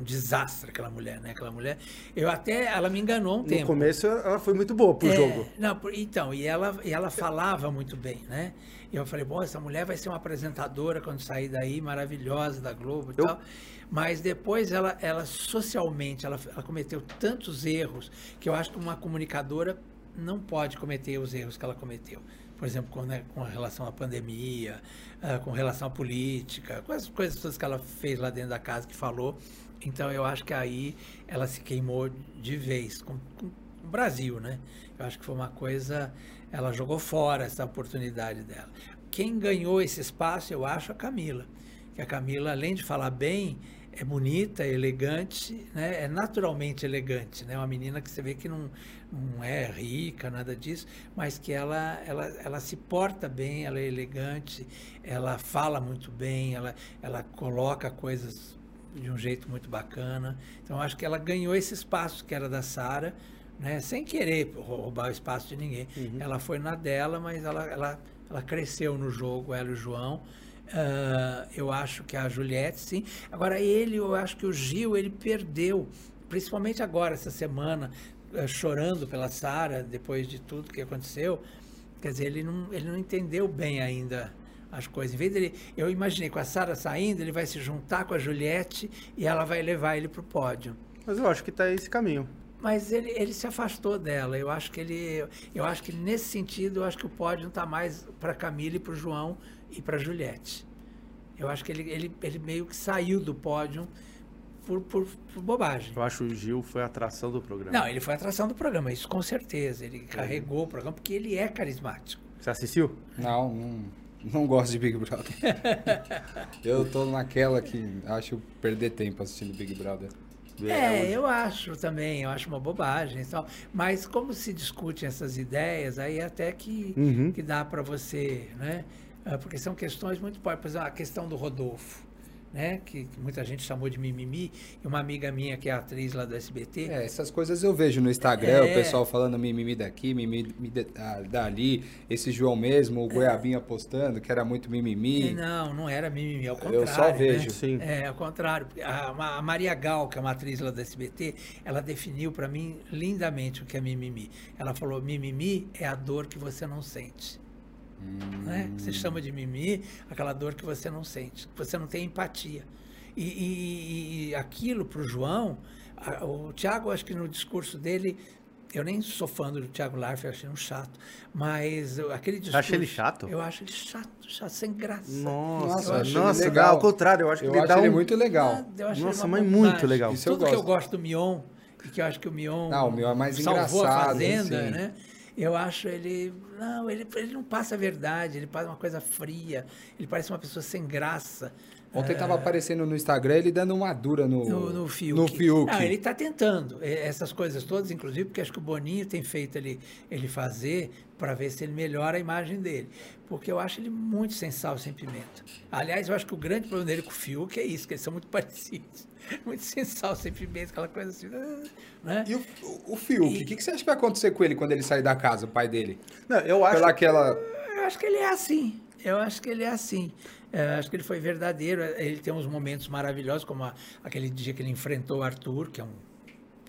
Speaker 3: um desastre, aquela mulher, né? Aquela mulher. Eu até. Ela me enganou um
Speaker 1: No
Speaker 3: tempo.
Speaker 1: começo ela foi muito boa pro
Speaker 3: É,
Speaker 1: jogo.
Speaker 3: Não, então, e ela, e ela falava muito bem, né? E eu falei, bom, essa mulher vai ser uma apresentadora quando sair daí, maravilhosa da Globo e
Speaker 1: Eu-
Speaker 3: tal. Mas depois ela, ela socialmente, ela, ela cometeu tantos erros que eu acho que uma comunicadora não pode cometer os erros que ela cometeu. Por exemplo, com, né, com relação à pandemia, ah, com relação à política, com as coisas todas que ela fez lá dentro da casa que falou. Então eu acho que aí ela se queimou de vez com, com o Brasil, né? Eu acho que foi uma coisa, ela jogou fora essa oportunidade dela. Quem ganhou esse espaço, eu acho, a Camila. Que a Camila, além de falar bem, é bonita, é elegante, né? é naturalmente elegante, né? Uma menina que você vê que não, não é rica, nada disso, mas que ela, ela, ela se porta bem, ela é elegante, ela fala muito bem, ela, ela coloca coisas de um jeito muito bacana. Então, acho que ela ganhou esse espaço que era da Sara, né? sem querer roubar o espaço de ninguém. Ela foi na dela, mas ela, ela, ela cresceu no jogo, ela e o João. Ah, eu acho que a Juliette, sim. Agora, ele, eu acho que o Gil, ele perdeu, principalmente agora, essa semana, eh, chorando pela Sara, depois de tudo que aconteceu. Quer dizer, ele não, ele não entendeu bem ainda as coisas. Em vez dele, eu imaginei com a Sara saindo, ele vai se juntar com a Juliette e ela vai levar ele para o pódio.
Speaker 1: Mas eu acho que tá esse caminho.
Speaker 3: Mas ele, ele se afastou dela. Eu acho que ele, eu acho que nesse sentido, eu acho que o pódio está mais para Camila e para o João e para Juliette. Eu acho que ele, ele, ele meio que saiu do pódio por, por, por bobagem.
Speaker 1: Eu acho que o Gil foi a atração do programa.
Speaker 3: Não, ele foi a atração do programa, isso com certeza. Ele carregou o programa porque ele é carismático.
Speaker 1: Você assistiu?
Speaker 2: Não, não, não gosto de Big Brother. eu tô naquela que acho perder tempo assistindo Big Brother.
Speaker 3: É, eu acho também, eu acho uma bobagem e tal. Mas como se discutem essas ideias, aí até que,
Speaker 1: Uhum.
Speaker 3: que dá para você, né? Ah, Porque são questões muito importantes. Por exemplo, a questão do Rodolfo, né? Que, que muita gente chamou de mimimi. E uma amiga minha, que é atriz lá do SBT,
Speaker 2: É, essas coisas eu vejo no Instagram,
Speaker 3: É.
Speaker 2: o pessoal falando mimimi daqui, mimimi ah, dali, esse João mesmo, o Goiabinha apostando que era muito mimimi.
Speaker 3: É. Não, não era mimimi, ao contrário.
Speaker 2: Eu só vejo.
Speaker 3: né?
Speaker 1: Sim.
Speaker 3: É, ao contrário. A, a Maria Gal, que é uma atriz lá do SBT, ela definiu para mim lindamente o que é mimimi. Ela falou: mimimi é a dor que você não sente. Né? Que Você chama de mimimi aquela dor que você não sente, que você não tem empatia. E, e- e aquilo para o João, a- o Tiago, acho que no discurso dele. Eu nem sou fã do Thiago Leifert, achei um chato, mas eu- aquele discurso...
Speaker 1: acha ele chato?
Speaker 3: Eu acho ele chato, chato, sem graça.
Speaker 1: Nossa,
Speaker 2: eu
Speaker 1: nossa,
Speaker 2: legal.
Speaker 1: ao contrário, eu acho que
Speaker 2: Eu
Speaker 1: ele
Speaker 2: acho
Speaker 1: dá
Speaker 2: ele
Speaker 1: um...
Speaker 2: muito legal.
Speaker 3: Ah, eu acho
Speaker 1: Nossa, mas muito legal.
Speaker 2: Isso eu
Speaker 3: Tudo que eu
Speaker 2: gosto.
Speaker 3: do Mion, e que eu acho que o Mion,
Speaker 2: Não, o Mion é mais
Speaker 3: salvou a
Speaker 2: engraçado,
Speaker 3: Fazenda,
Speaker 2: sim.
Speaker 3: né? Eu acho ele... Não, ele, ele não passa a verdade, ele passa uma coisa fria, ele parece uma pessoa sem graça.
Speaker 2: Ontem tava aparecendo no Instagram ele dando uma dura no,
Speaker 3: No, no Fiuk.
Speaker 2: No Fiuk.
Speaker 3: Não, ele está tentando eh, essas coisas todas, inclusive, porque acho que o Boninho tem feito ele, ele fazer para ver se ele melhora a imagem dele. Porque eu acho ele muito sem sal, sem pimenta. Aliás, eu acho que o grande problema dele com o Fiuk é isso, que eles são muito parecidos. Muito sem sal, sem pimenta, aquela coisa assim. ah, Né?
Speaker 2: E o, o Fiuk, o que, que você acha que vai acontecer com ele quando ele sair da casa, o pai dele?
Speaker 1: Não, eu acho...
Speaker 2: Pela aquela...
Speaker 3: Eu acho que ele é assim. Eu acho que ele é assim. É, acho que ele foi verdadeiro. Ele tem uns momentos maravilhosos, como a- aquele dia que ele enfrentou o Arthur, que é um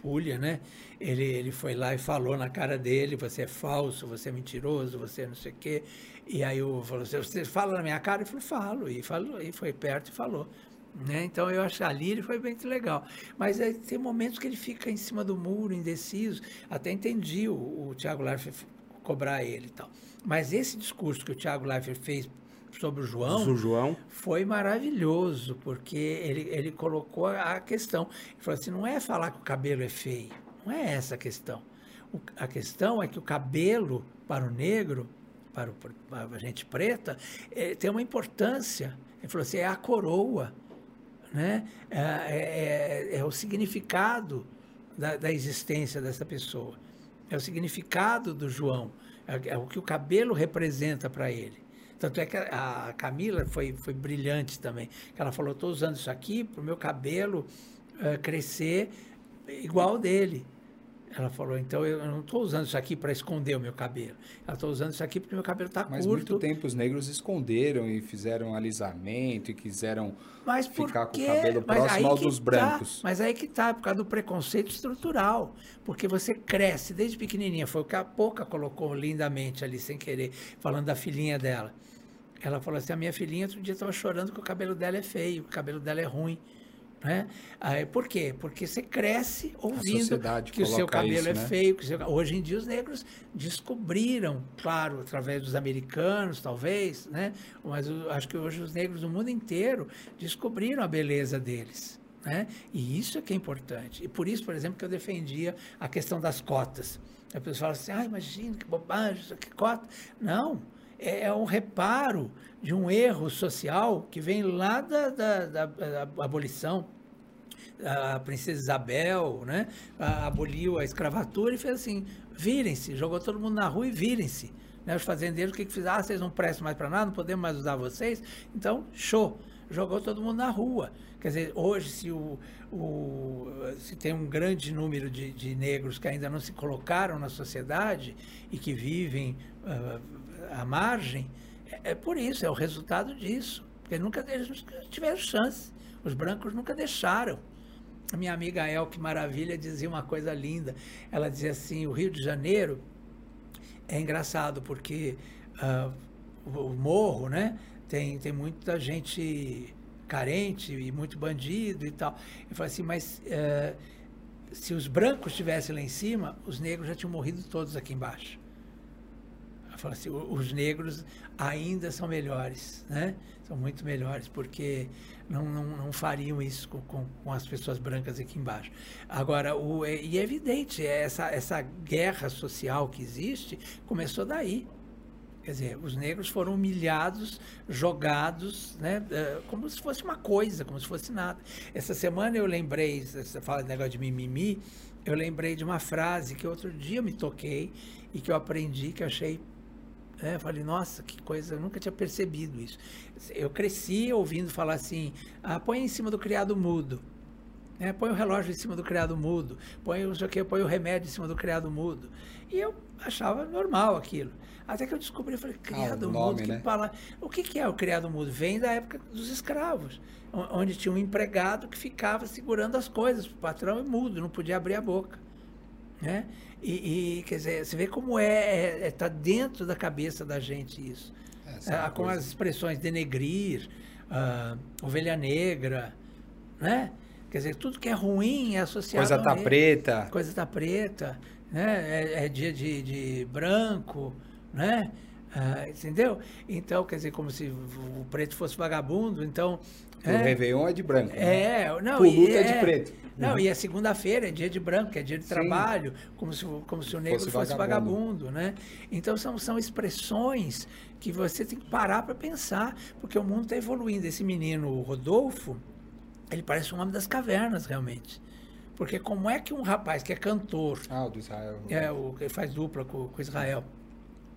Speaker 3: pulha, né? Ele, ele foi lá e falou na cara dele: você é falso, você é mentiroso, você é não sei o quê. E aí eu falou: você você fala na minha cara? Ele falou: falo. E, falou, e foi perto e falou. Né? Então eu acho que ali ele foi bem legal. Mas aí tem momentos que ele fica em cima do muro, indeciso. Até entendi o, o Thiago Leifert cobrar ele e tal. Mas esse discurso que o Thiago Leifert fez sobre o João
Speaker 1: O João...
Speaker 3: foi maravilhoso, porque ele, ele colocou a questão. Ele falou assim: não é falar que o cabelo é feio, não é essa a questão. O- a questão é que o cabelo, para o negro, para, o, para a gente preta, eh, tem uma importância. Ele falou assim: é a coroa, né? é, é- é- é o significado da, da existência dessa pessoa, é o significado do João, é, é o que o cabelo representa para ele. Tanto é que a a Camila foi, foi brilhante também. Ela falou: estou usando isso aqui para o meu cabelo eh, crescer igual dele. Ela falou, então eu não estou usando isso aqui para esconder o meu cabelo. Ela estou usando isso aqui porque meu cabelo está curto.
Speaker 2: Mas muito tempo os negros esconderam e fizeram alisamento e quiseram
Speaker 3: mas
Speaker 2: ficar com o cabelo
Speaker 3: mas
Speaker 2: próximo ao dos
Speaker 3: tá.
Speaker 2: brancos.
Speaker 3: Mas aí que tá, por causa do preconceito estrutural. Porque você cresce desde pequenininha. Foi o que a Pouca colocou lindamente ali, sem querer, falando da filhinha dela. Ela falou assim, a minha filhinha outro dia estava chorando que o cabelo dela é feio, que o cabelo dela é ruim. Né? Aí, por quê? Porque você cresce ouvindo que o seu cabelo
Speaker 2: isso,
Speaker 3: é
Speaker 2: né?
Speaker 3: feio. Que seu... Hoje em dia os negros descobriram, claro, através dos americanos, talvez, né? mas eu acho que hoje os negros do mundo inteiro descobriram a beleza deles. Né? E isso é que é importante. E por isso, por exemplo, que eu defendia a questão das cotas. A pessoa fala assim, ah, imagina que bobagem, isso aqui, cota. Não, é, é um reparo de um erro social que vem lá da, da, da, da abolição. A princesa Isabel né, aboliu a escravatura e fez assim: virem-se, jogou todo mundo na rua e virem-se. Né, os fazendeiros, o que, que fizeram? Ah, vocês não prestam mais para nada, não podemos mais usar vocês. Então, show, jogou todo mundo na rua. Quer dizer, hoje, se, o, o, se tem um grande número de, de, negros que ainda não se colocaram na sociedade e que vivem uh, à margem, é, é, por isso, é o resultado disso. Porque nunca, eles tiveram chance. Os brancos nunca deixaram. A minha amiga El, que maravilha, dizia uma coisa linda. Ela dizia assim: o Rio de Janeiro é engraçado porque uh, o, o morro, né? Tem, tem muita gente carente e muito bandido e tal. Eu falei assim, mas uh, se os brancos estivessem lá em cima, os negros já tinham morrido todos aqui embaixo. Falei assim, os negros ainda são melhores, né? São muito melhores, porque não, não, não fariam isso com, com, com, as pessoas brancas aqui embaixo. Agora, o, e é evidente, essa, essa guerra social que existe começou daí. Quer dizer, os negros foram humilhados, jogados, né, como se fosse uma coisa, como se fosse nada. Essa semana eu lembrei, você fala de negócio de mimimi, eu lembrei de uma frase que outro dia eu me toquei e que eu aprendi, que eu achei. Né, eu falei, nossa, que coisa, eu nunca tinha percebido isso. Eu cresci ouvindo falar assim: ah, põe em cima do criado mudo. Né, põe o relógio em cima do criado mudo, põe o, que, põe o remédio em cima do criado mudo. E eu achava normal aquilo. Até que eu descobri, eu falei, criado
Speaker 2: ah,
Speaker 3: mudo,
Speaker 2: nome,
Speaker 3: que
Speaker 2: né?
Speaker 3: palavra. O que, que é o criado mudo? Vem da época dos escravos, onde tinha um empregado que ficava segurando as coisas para o patrão e mudo, não podia abrir a boca. Né? E, e quer dizer, você vê como é, está é, é, tá dentro da cabeça da gente isso.
Speaker 2: É,
Speaker 3: com as expressões denegrir, uh, ovelha negra, né? Quer dizer, tudo que é ruim é associado
Speaker 2: Coisa tá
Speaker 3: a
Speaker 2: preta.
Speaker 3: Coisa tá preta, né? É, é dia de, de branco, né? Ah, entendeu? Então, quer dizer, como se o preto fosse vagabundo, então...
Speaker 2: O é, Réveillon é de branco.
Speaker 3: É, né? não,
Speaker 2: Puluta
Speaker 3: e,
Speaker 2: é de preto.
Speaker 3: Não, uhum. e a segunda-feira é dia de branco, é dia de trabalho, como se, como se o negro fosse, fosse vagabundo. vagabundo. né? Então, são, são expressões que você tem que parar para pensar, porque o mundo está evoluindo. Esse menino, Rodolfo, ele parece um homem das cavernas, realmente. Porque como é que um rapaz que é cantor...
Speaker 2: Ah, o do Israel.
Speaker 3: É, o que faz dupla com, com Israel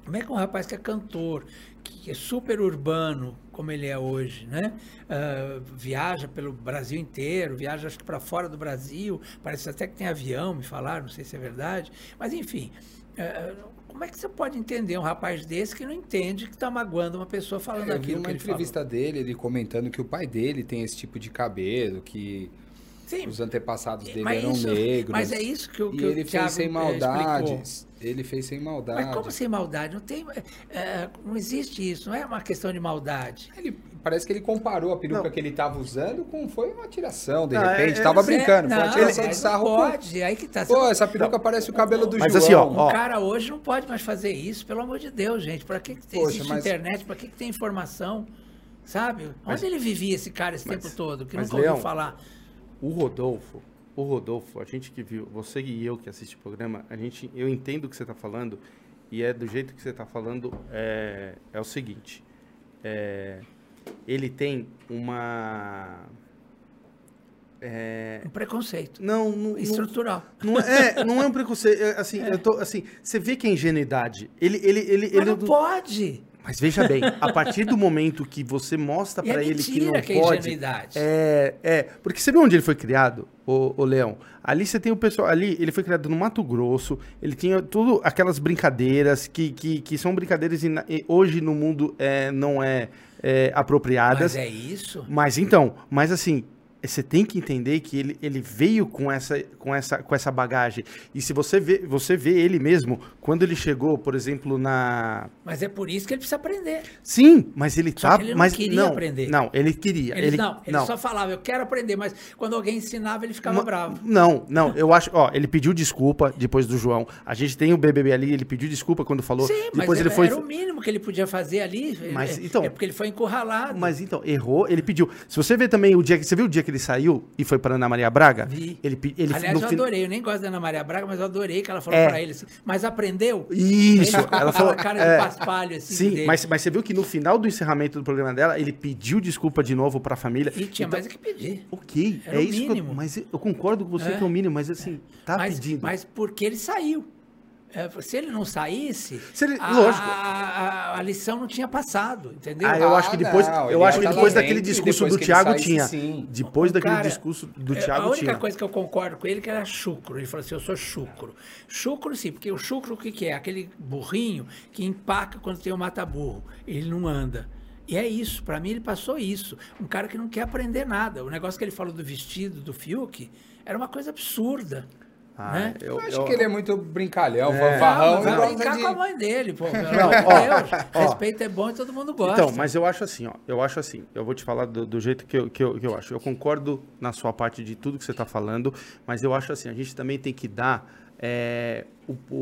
Speaker 3: como é que um rapaz que é cantor, que é super urbano, como ele é hoje, né? Uh, viaja pelo Brasil inteiro, viaja acho que para fora do Brasil, parece até que tem avião, me falaram, não sei se é verdade, mas enfim. Uh, como é que você pode entender um rapaz desse que não entende que está magoando uma pessoa falando
Speaker 2: é,
Speaker 3: aquilo
Speaker 2: Eu vi uma
Speaker 3: que
Speaker 2: entrevista
Speaker 3: falou.
Speaker 2: dele, ele comentando que o pai dele tem esse tipo de cabelo, que
Speaker 3: Sim.
Speaker 2: os antepassados dele eram
Speaker 3: isso,
Speaker 2: negros.
Speaker 3: Mas é isso que, o, que
Speaker 2: e ele
Speaker 3: o Thiago
Speaker 2: fez sem
Speaker 3: eh,
Speaker 2: maldade.
Speaker 3: explicou.
Speaker 2: Ele fez sem maldade.
Speaker 3: Mas como sem maldade? Não tem, é, não existe isso, não é uma questão de maldade.
Speaker 2: Ele, parece que ele comparou a peruca
Speaker 1: Não.
Speaker 2: que ele estava usando com foi uma tiração, de
Speaker 1: Não, é-
Speaker 2: repente.
Speaker 1: é-
Speaker 2: tava
Speaker 3: Pois é,
Speaker 2: brincando, foi uma
Speaker 3: não,
Speaker 2: tiração de
Speaker 3: mas
Speaker 2: sarro.
Speaker 3: Não pode, aí que tá.
Speaker 2: Pô, essa peruca parece o cabelo do
Speaker 1: Mas
Speaker 2: João.
Speaker 1: assim, ó,
Speaker 3: Um
Speaker 1: ó,
Speaker 3: cara hoje não pode mais fazer isso, pelo amor de Deus, gente. Para que, que tem,
Speaker 2: Poxa, mas-
Speaker 3: internet? Para que, que tem informação? Sabe?
Speaker 1: Mas-
Speaker 3: Onde ele vivia esse cara esse
Speaker 1: mas-
Speaker 3: tempo todo? Que
Speaker 1: mas,
Speaker 3: nunca ouviu
Speaker 1: Leão,
Speaker 3: falar.
Speaker 1: O Rodolfo, o Rodolfo, a gente que viu, você e eu que assiste o programa, a gente, eu entendo o que você está falando e é do jeito que você está falando é, é o seguinte, é, ele tem uma é,
Speaker 3: Um preconceito
Speaker 1: não, não, não,
Speaker 3: estrutural.
Speaker 1: não é, não é um preconceito, é, assim, eu tô, assim, você vê que é ingenuidade. Ele, ele, ele,
Speaker 3: Mas
Speaker 1: ele
Speaker 3: não pode.
Speaker 1: Mas veja bem, a partir do momento que você mostra
Speaker 3: E é
Speaker 1: para ele que não
Speaker 3: que é
Speaker 1: pode,
Speaker 3: ingenuidade.
Speaker 1: é, é, porque você vê onde ele foi criado, o, o Leão. Ali você tem o pessoal, ali ele foi criado no Mato Grosso, ele tinha tudo aquelas brincadeiras que, que, que são brincadeiras ina- e hoje no mundo é, não é, é, apropriadas.
Speaker 3: Mas é isso?
Speaker 1: Mas então, mas assim, você tem que entender que ele, ele veio com essa, com, essa, com essa bagagem. E se você vê, você vê ele mesmo, quando ele chegou, por exemplo, na.
Speaker 3: Mas é por isso que ele precisa aprender.
Speaker 1: Sim, mas ele
Speaker 3: Só
Speaker 1: tá.
Speaker 3: ele não
Speaker 1: mas
Speaker 3: queria
Speaker 1: não,
Speaker 3: aprender.
Speaker 1: Não, ele queria.
Speaker 3: Ele, não, ele só falava, eu quero aprender, mas quando alguém ensinava, ele ficava bravo.
Speaker 1: Não, não, eu acho, ó, ele pediu desculpa depois do João. A gente tem o BBB ali, ele pediu desculpa quando falou.
Speaker 3: Sim, mas
Speaker 1: depois ele
Speaker 3: era,
Speaker 1: foi
Speaker 3: era o mínimo que ele podia fazer ali.
Speaker 1: Mas,
Speaker 3: é,
Speaker 1: então-
Speaker 3: é porque ele foi encurralado.
Speaker 1: Mas então, errou, ele pediu. Se você ver também o dia que você viu o dia que ele saiu e foi para Ana Maria Braga,
Speaker 3: Vi.
Speaker 1: ele ele
Speaker 3: Aliás,
Speaker 1: no
Speaker 3: eu
Speaker 1: fin-
Speaker 3: adorei, eu nem gosto da Ana Maria Braga, mas eu adorei que ela falou
Speaker 1: É.
Speaker 3: pra ele assim, mas aprendeu?
Speaker 1: Isso,
Speaker 3: Ele
Speaker 1: ela falou.
Speaker 3: cara
Speaker 1: é,
Speaker 3: de paspalho assim.
Speaker 1: Sim,
Speaker 3: dele.
Speaker 1: mas, mas você viu que no final do encerramento do programa dela, ele pediu desculpa de novo pra família.
Speaker 3: E tinha
Speaker 1: Então,
Speaker 3: mais o que pedir.
Speaker 1: Ok,
Speaker 3: Era
Speaker 1: é
Speaker 3: o
Speaker 1: isso eu,
Speaker 3: mínimo.
Speaker 1: mas eu concordo com você
Speaker 3: É.
Speaker 1: que é o mínimo, mas assim, tá
Speaker 3: mas,
Speaker 1: pedindo.
Speaker 3: mas porque ele saiu. É, se ele não saísse,
Speaker 1: Se ele-
Speaker 3: a,
Speaker 1: lógico.
Speaker 3: a- a lição não tinha passado, entendeu?
Speaker 1: Ah, eu
Speaker 2: Ah,
Speaker 1: acho que depois,
Speaker 2: não,
Speaker 1: eu acho que depois daquele discurso
Speaker 2: depois
Speaker 1: do Thiago
Speaker 2: saísse,
Speaker 1: tinha.
Speaker 2: sim.
Speaker 1: Depois
Speaker 3: O
Speaker 1: daquele
Speaker 3: cara-
Speaker 1: discurso do
Speaker 3: é,
Speaker 1: Thiago
Speaker 3: A única
Speaker 1: tinha.
Speaker 3: coisa que eu concordo com ele é que era chucro. Ele falou assim: eu sou chucro. Chucro, sim, porque o chucro o que, que é? Aquele burrinho que empaca quando tem o mata-burro. Ele não anda. E é isso, para mim ele passou isso. Um cara que não quer aprender nada. O negócio que ele falou do vestido do Fiuk era uma coisa absurda.
Speaker 1: Ah,
Speaker 3: né?
Speaker 2: Eu acho que ele é muito brincalhão,
Speaker 1: É.
Speaker 2: fanfarrão.
Speaker 3: Ah, vai brincar
Speaker 2: de-
Speaker 3: com a mãe dele, pô. Pelo
Speaker 1: Não,
Speaker 3: amor de
Speaker 1: ó,
Speaker 3: Deus.
Speaker 1: ó.
Speaker 3: Respeito é bom e todo mundo gosta.
Speaker 1: Então, mas eu acho assim, ó. Eu acho assim. Eu vou te falar do, do jeito que eu, que, eu, que eu acho. Eu concordo na sua parte de tudo que você está falando, mas eu acho assim, a gente também tem que dar é, o, o,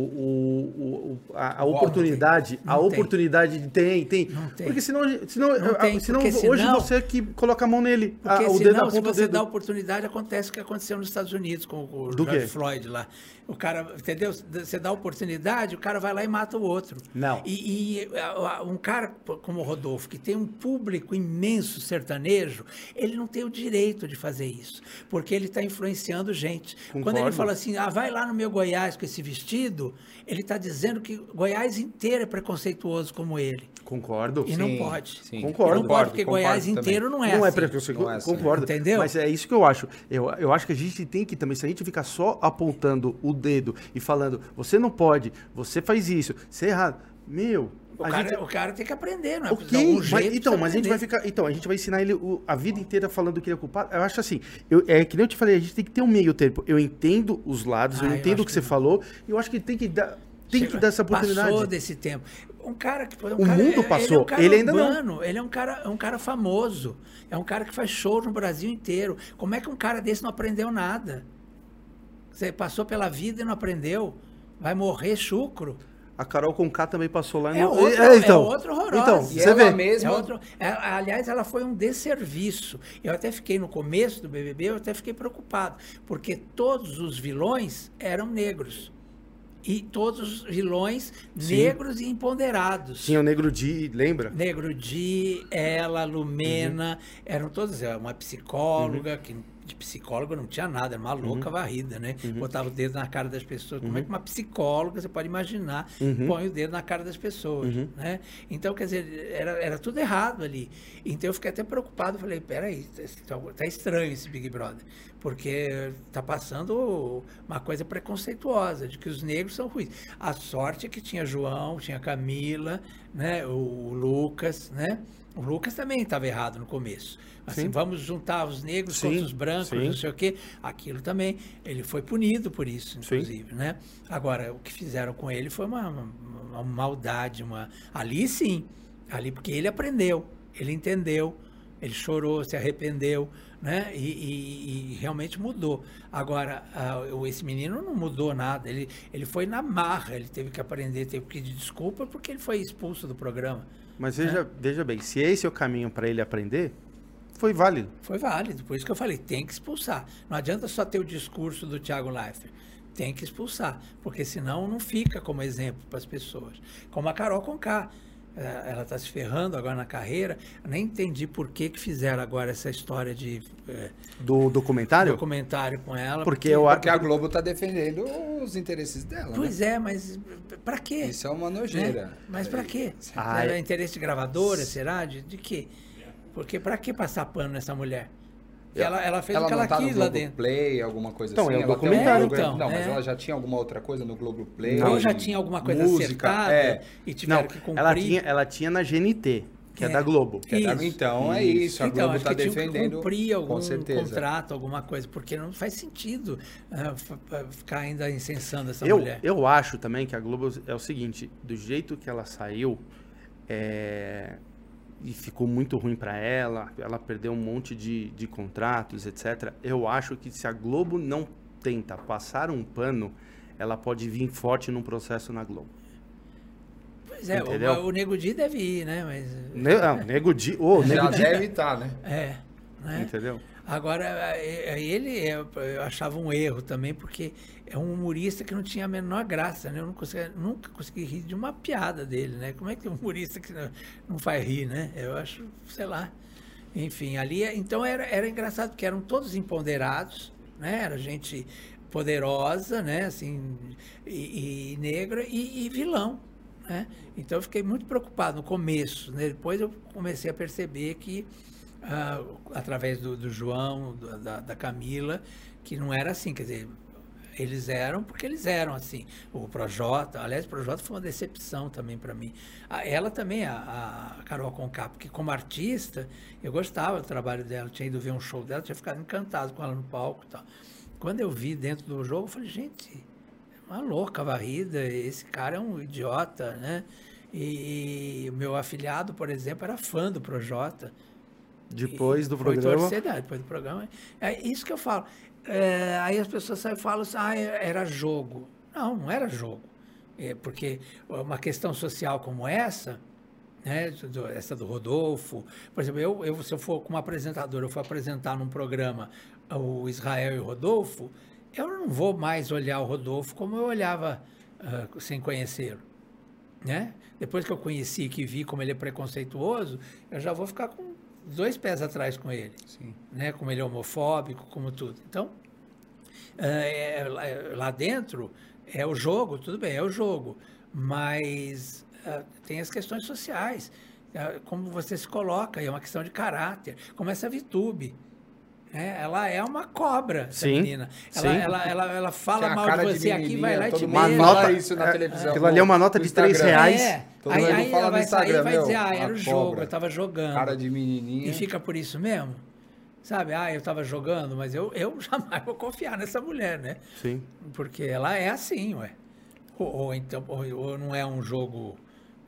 Speaker 1: o- a, a oportunidade. A
Speaker 3: tem.
Speaker 1: oportunidade de tem, tem.
Speaker 3: Tem.
Speaker 1: Porque senão, senão,
Speaker 3: Não tem,
Speaker 1: senão
Speaker 3: porque
Speaker 1: hoje
Speaker 3: senão-
Speaker 1: você que coloca a mão nele, a, o dedo
Speaker 3: senão,
Speaker 1: na
Speaker 3: se
Speaker 1: ponta do
Speaker 3: você
Speaker 1: dedo.
Speaker 3: dá oportunidade, acontece o que aconteceu nos Estados Unidos com o
Speaker 1: Do
Speaker 3: George
Speaker 1: quê?
Speaker 3: Floyd lá. O cara, entendeu? Você dá oportunidade, o cara vai lá e mata o outro.
Speaker 1: Não.
Speaker 3: E, e, um cara como o Rodolfo, que tem um público imenso sertanejo, ele não tem o direito de fazer isso, porque ele está influenciando gente. Quando ele
Speaker 1: Concordo.
Speaker 3: fala assim, ah, vai lá no meu Goiás com esse vestido, ele está dizendo que Goiás inteiro é preconceituoso como ele.
Speaker 1: Concordo.
Speaker 3: E não
Speaker 2: Sim,
Speaker 3: pode.
Speaker 2: sim.
Speaker 1: Concordo.
Speaker 3: E não pode, porque
Speaker 2: Concordo
Speaker 3: Goiás
Speaker 2: também.
Speaker 3: inteiro não é
Speaker 1: não é
Speaker 3: assim.
Speaker 1: preconceito,
Speaker 2: Não é assim.
Speaker 1: concordo.
Speaker 3: Entendeu?
Speaker 1: Mas é isso que eu acho. Eu, eu acho que a gente tem que também, se a gente ficar só apontando o dedo e falando, você não pode, você faz isso, você é errado. Meu,
Speaker 3: O cara,
Speaker 1: gente.
Speaker 3: o cara tem que aprender, não é? De
Speaker 1: Ok,
Speaker 3: algum
Speaker 1: mas,
Speaker 3: jeito
Speaker 1: então, mas a gente vai ficar. Então, a gente vai ensinar ele o- a vida inteira falando que ele é culpado. Eu acho assim, eu, é que nem eu te falei, a gente tem que ter um meio tempo. Eu entendo os lados,
Speaker 3: Ah,
Speaker 1: eu entendo o
Speaker 3: acho
Speaker 1: que você
Speaker 3: que-
Speaker 1: falou, e eu acho que tem que dar. Tem que dar essa oportunidade.
Speaker 3: Passou desse tempo. Um cara que. Um
Speaker 1: O
Speaker 3: cara,
Speaker 1: mundo
Speaker 3: é- Ele, é
Speaker 1: passou,
Speaker 3: um cara
Speaker 1: ele ainda não.
Speaker 3: urbano, Ele é um cara, é um cara famoso. É um cara que faz show no Brasil inteiro. Como é que um cara desse não aprendeu nada? Você passou pela vida e não aprendeu? Vai morrer chucro.
Speaker 1: A Carol Conká também passou lá
Speaker 3: É
Speaker 1: no.
Speaker 3: outro,
Speaker 1: É,
Speaker 3: é outro horrorosa.
Speaker 1: Então, você
Speaker 2: ela
Speaker 1: vê.
Speaker 2: mesma-
Speaker 3: É outro- é, aliás, ela foi um desserviço. Eu até fiquei no começo do BBB, eu até fiquei preocupado, porque todos os vilões eram negros. E todos os vilões negros e empoderados.
Speaker 1: Tinha o Negro Di, lembra?
Speaker 3: Negro Di, ela, Lumena,
Speaker 1: Uhum.
Speaker 3: eram todos, é, uma psicóloga, que de psicóloga não tinha nada, era uma louca
Speaker 1: Uhum.
Speaker 3: varrida, né? Botava o dedo na cara das pessoas. Como é que uma psicóloga, você pode imaginar,
Speaker 1: Uhum.
Speaker 3: põe o dedo na cara das pessoas, né? Então, quer dizer, era, era tudo errado ali. Então eu fiquei até preocupado, falei, peraí, tá, tá estranho esse Big Brother, porque tá passando uma coisa preconceituosa, de que os negros são ruins. A sorte é que tinha João, tinha Camila, né? O Lucas, né? O Lucas também estava errado no começo. Assim,
Speaker 1: Sim.
Speaker 3: vamos juntar os negros
Speaker 1: Sim,
Speaker 3: contra os brancos,
Speaker 1: sim.
Speaker 3: não sei o quê. Aquilo também, ele foi punido por isso, inclusive, né? Agora, o que fizeram com ele foi uma, uma- uma maldade, uma... Ali sim, ali porque ele aprendeu, ele entendeu, ele chorou, se arrependeu, né? E, e- e realmente mudou. Agora, o- esse menino não mudou nada, ele, ele foi na marra, ele teve que aprender, teve que pedir desculpa porque ele foi expulso do programa.
Speaker 1: Mas veja, veja bem, se esse é o caminho para ele aprender, foi válido.
Speaker 3: Foi válido, por isso que eu falei, tem que expulsar. Não adianta só ter o discurso do Thiago Leifert. Tem que expulsar, porque senão não fica como exemplo para as pessoas. Como a Carol Conká. É, ela está se ferrando agora na carreira. Eu nem entendi por que, que fizeram agora essa história de é,
Speaker 1: Do documentário?
Speaker 3: documentário com ela.
Speaker 1: Porque eu
Speaker 2: Porque a Globo tá defendendo os interesses dela,
Speaker 3: Pois
Speaker 2: né?
Speaker 3: é, mas para quê?
Speaker 2: Isso é uma
Speaker 3: né?
Speaker 2: nojeira.
Speaker 3: Mas para quê?
Speaker 1: Ah, é-
Speaker 3: interesse de gravadora, será? De, de quê? Porque para que passar pano nessa mulher? Ela, ela fez
Speaker 2: ela
Speaker 3: o que ela
Speaker 2: não no
Speaker 3: quis lá
Speaker 2: Globo
Speaker 3: dentro.
Speaker 2: Play, alguma coisa
Speaker 1: Então,
Speaker 2: assim?
Speaker 1: é
Speaker 2: um
Speaker 1: documentário.
Speaker 2: programa-
Speaker 3: Então,
Speaker 2: não, mas
Speaker 3: é.
Speaker 2: ela já tinha alguma outra coisa no Globo Play?
Speaker 1: Não.
Speaker 3: Ou já tinha alguma coisa
Speaker 2: música,
Speaker 3: acertada
Speaker 2: é.
Speaker 3: e tiveram
Speaker 1: Não,
Speaker 3: que cumprir.
Speaker 1: ela tinha, ela tinha na GNT, que é,
Speaker 3: É.
Speaker 1: da Globo.
Speaker 2: Que é da-
Speaker 3: Isso.
Speaker 2: Então é isso, a
Speaker 3: então,
Speaker 2: Globo tá
Speaker 3: que
Speaker 2: defendendo.
Speaker 3: cumprir algum
Speaker 2: com certeza.
Speaker 3: contrato, alguma coisa, porque não faz sentido f- ficar ainda incensando essa
Speaker 1: Eu,
Speaker 3: mulher.
Speaker 1: eu acho também que a Globo é o seguinte, do jeito que ela saiu, é, e ficou muito ruim para ela, ela perdeu um monte de, de contratos, etc. Eu acho que se a Globo não tenta passar um pano, ela pode vir forte num processo na Globo.
Speaker 3: Pois é,
Speaker 1: entendeu?
Speaker 3: o, o Nego Di deve ir, né? Mas,
Speaker 1: Ne, não, Nego Di, ô,
Speaker 2: Já
Speaker 1: Nego
Speaker 2: deve estar, né?
Speaker 3: é, né?
Speaker 1: entendeu?
Speaker 3: Agora, eh, eh, ele, eh, eu achava um erro também, porque é um humorista que não tinha a menor graça, né? Eu não consegui- nunca consegui rir de uma piada dele, né? Como é que um humorista que não, não faz rir, né? Eu acho, sei lá. Enfim, ali, é- então era, era engraçado, porque eram todos empoderados, né? Era gente poderosa, né? Assim, e, e negra e, e vilão, né? Então eu fiquei muito preocupado no começo, né? Depois eu comecei a perceber que ah, através do, do João, do- da, da Camila, que não era assim, quer dizer, eles eram porque eles eram assim. O Projota, aliás, o Projota foi uma decepção também para mim. Ah, Ela também, a, a Carol Conká, porque como artista, eu gostava do trabalho dela, tinha ido ver um show dela, tinha ficado encantado com ela no palco e tal. Quando eu vi dentro do jogo, eu falei, gente, é uma louca varrida, esse cara é um idiota, né? E, e o meu afilhado, por exemplo, era fã do Projota.
Speaker 1: Depois do
Speaker 3: Foi
Speaker 1: programa,
Speaker 3: torcer, depois do programa. É isso que eu falo. É, aí as pessoas saem e falam assim, ah, era jogo. Não, não era jogo. É, porque uma questão social como essa, né, essa do Rodolfo, por exemplo, eu, eu, se eu for como apresentador, eu for apresentar num programa o Israel e o Rodolfo, eu não vou mais olhar o Rodolfo como eu olhava ah, sem conhecê-lo né? Depois que eu conheci, que vi como ele é preconceituoso, eu já vou ficar com dois pés atrás com ele,
Speaker 2: Sim.
Speaker 3: né? Como ele é homofóbico, como tudo. Então, é, é, lá- é, lá dentro é o jogo, tudo bem, é o jogo, mas ah, tem as questões sociais, ah, como você se coloca, é uma questão de caráter, como essa Vitube. Né? ela é uma cobra, essa
Speaker 1: Sim,
Speaker 3: menina. Ela,
Speaker 1: sim.
Speaker 3: ela, ela, ela fala mal de
Speaker 2: de
Speaker 3: você aqui,
Speaker 2: menininha,
Speaker 3: vai lá e te
Speaker 2: fala
Speaker 1: nota-
Speaker 2: isso na
Speaker 1: é,
Speaker 2: televisão.
Speaker 1: aquilo ali é uma nota
Speaker 2: no
Speaker 1: de três reais.
Speaker 3: É.
Speaker 2: Todo
Speaker 3: aí aí ela vai sair e vai dizer, ah, era o jogo,
Speaker 2: cobra.
Speaker 3: eu tava jogando.
Speaker 2: Cara de menininha.
Speaker 3: E fica por isso mesmo? Sabe, ah, eu tava jogando, mas eu, eu jamais vou confiar nessa mulher, né?
Speaker 1: sim.
Speaker 3: Porque ela é assim, ué. Ou, ou então, ou, ou não é um jogo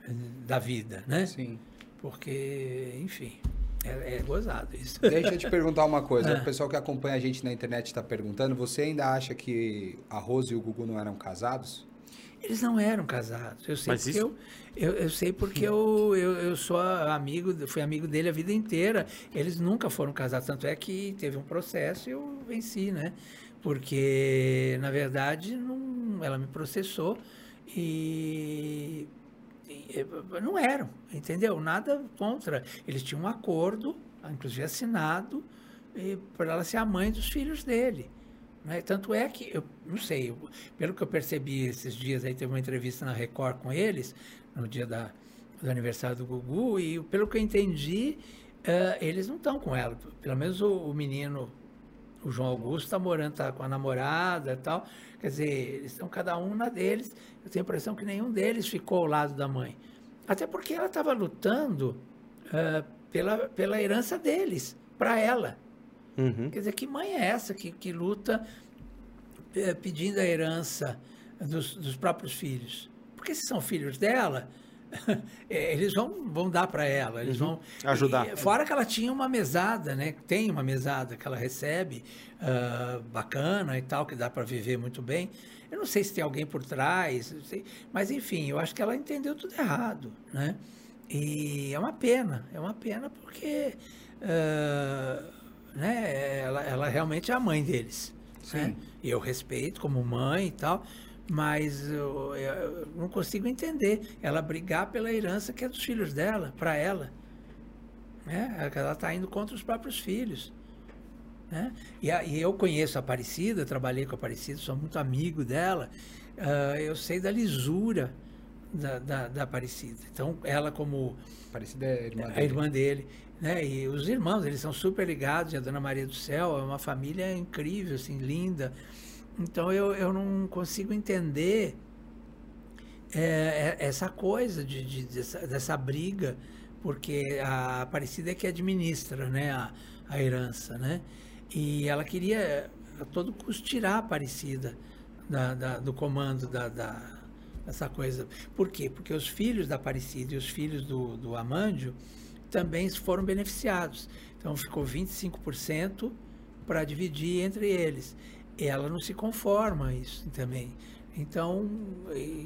Speaker 3: eh, da vida, né?
Speaker 2: Sim.
Speaker 3: Porque, enfim, é, é gozado isso.
Speaker 2: Deixa eu te perguntar uma coisa.
Speaker 3: Ah.
Speaker 2: O pessoal que acompanha a gente na internet está perguntando. Você ainda acha que a Rose e o Gugu não eram casados?
Speaker 3: Eles não eram casados. Eu sei
Speaker 1: Mas
Speaker 3: porque,
Speaker 1: isso-
Speaker 3: eu, eu, eu sei porque eu, eu, eu sou amigo, fui amigo dele a vida inteira. Eles nunca foram casados, tanto é que teve um processo e eu venci, né? Porque, na verdade, não, ela me processou e, não eram, entendeu? Nada contra. Eles tinham um acordo, inclusive assinado, para ela ser a mãe dos filhos dele. Né? Tanto é que, eu não sei, eu- pelo que eu percebi esses dias, aí teve uma entrevista na Record com eles, no dia da, do aniversário do Gugu, e pelo que eu entendi, eh, eles não estão com ela. Pelo menos o, o menino, o João Augusto, está morando tá com a namorada e tal. Quer dizer, eles estão cada um na deles. Eu tenho a impressão que nenhum deles ficou ao lado da mãe. Até porque ela estava lutando eh, pela, pela herança deles, para ela.
Speaker 1: Uhum.
Speaker 3: Quer dizer, que mãe é essa que, que luta eh, pedindo a herança dos, dos próprios filhos? Porque se são filhos dela, eles vão, vão dar para ela, eles vão
Speaker 1: Ajudar.
Speaker 3: E, fora que ela tinha uma mesada, né? Tem uma mesada que ela recebe ah, bacana e tal, que dá para viver muito bem. Eu não sei se tem alguém por trás, sei, mas enfim, eu acho que ela entendeu tudo errado, né? E é uma pena, é uma pena porque ah, né, ela, ela realmente é a mãe deles. Né? E eu respeito como mãe e tal, Mas eu, eu não consigo entender ela brigar pela herança que é dos filhos dela, para ela. Né? Ela está indo contra os próprios filhos. Né? E, a, e, eu conheço a Aparecida, trabalhei com a Aparecida, sou muito amigo dela. Uh, eu sei da lisura da, da, da, Aparecida. Então, ela como...
Speaker 2: Aparecida é a irmã
Speaker 3: dele. A irmã dele. Né? E os irmãos, eles são super ligados. E a Dona Maria do Céu é uma família incrível, assim, linda. Então, eu, eu não consigo entender é, é essa coisa de, de dessa, dessa, briga, porque a Aparecida é que administra né? a, a herança, né? E ela queria a todo custo tirar a Aparecida da, da, do comando da, da, dessa coisa. Por quê? Porque os filhos da Aparecida e os filhos do, do Amândio também foram beneficiados. Então ficou 25% para dividir entre eles. Ela não se conforma a isso também. Então,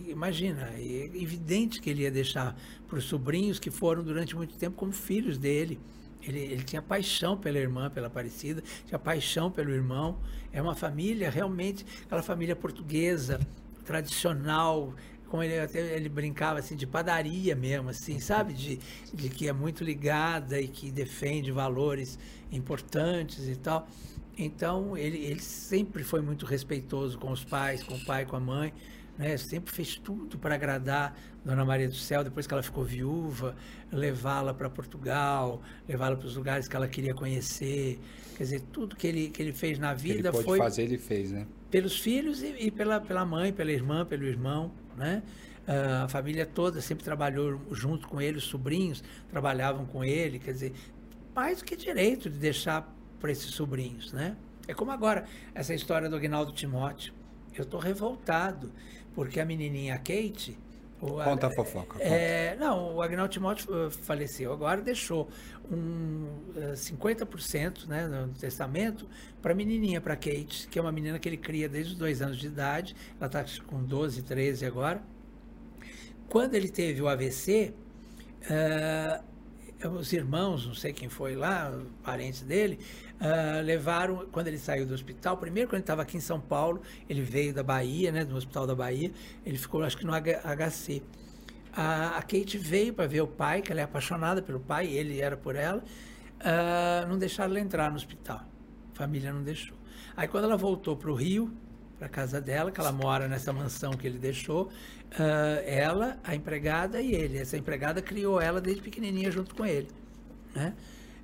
Speaker 3: imagina, é evidente que ele ia deixar para os sobrinhos que foram durante muito tempo como filhos dele. Ele, ele, tinha paixão pela irmã, pela Aparecida, tinha paixão pelo irmão. É uma família realmente, aquela família portuguesa, tradicional, como ele até ele brincava assim de padaria mesmo, assim, sabe, de, de que é muito ligada e que defende valores importantes e tal. Então ele, ele sempre foi muito respeitoso com os pais, com o pai, com a mãe né? Sempre fez tudo para agradar Dona Maria do Céu, depois que ela ficou viúva, levá-la para Portugal, levá-la para os lugares que ela queria conhecer. Quer dizer, tudo que ele, que ele fez na vida
Speaker 2: ele pôde
Speaker 3: foi.
Speaker 2: fazer, ele fez, né?
Speaker 3: Pelos filhos e, e, pela, pela mãe, pela irmã, pelo irmão, né? Uh, a família toda sempre trabalhou junto com ele, os sobrinhos trabalhavam com ele, quer dizer, mais do que direito de deixar para esses sobrinhos, né? É como agora, essa história do Agnaldo Timóteo. Eu estou revoltado porque a menininha Kate.
Speaker 2: conta a, a fofoca.
Speaker 3: É, não, o Agnaldo Timóteo uh, faleceu agora, deixou um uh, 50% né, no testamento para a menininha, para Kate, que é uma menina que ele cria desde os dois anos de idade. Ela está com 12, 13 agora. Quando ele teve o AVC, uh, os irmãos, não sei quem foi lá, parentes dele, uh, levaram, quando ele saiu do hospital, primeiro quando ele estava aqui em São Paulo, ele veio da Bahia, né, do Hospital da Bahia, ele ficou acho que no HC. A, a Kate veio para ver o pai, que ela é apaixonada pelo pai, ele era por ela, uh, não deixaram ela entrar no hospital, a família não deixou. Aí quando ela voltou para o Rio, para casa dela, que ela mora nessa mansão que ele deixou, uh, ela, a empregada e ele. Essa empregada criou ela desde pequenininha junto com ele, né?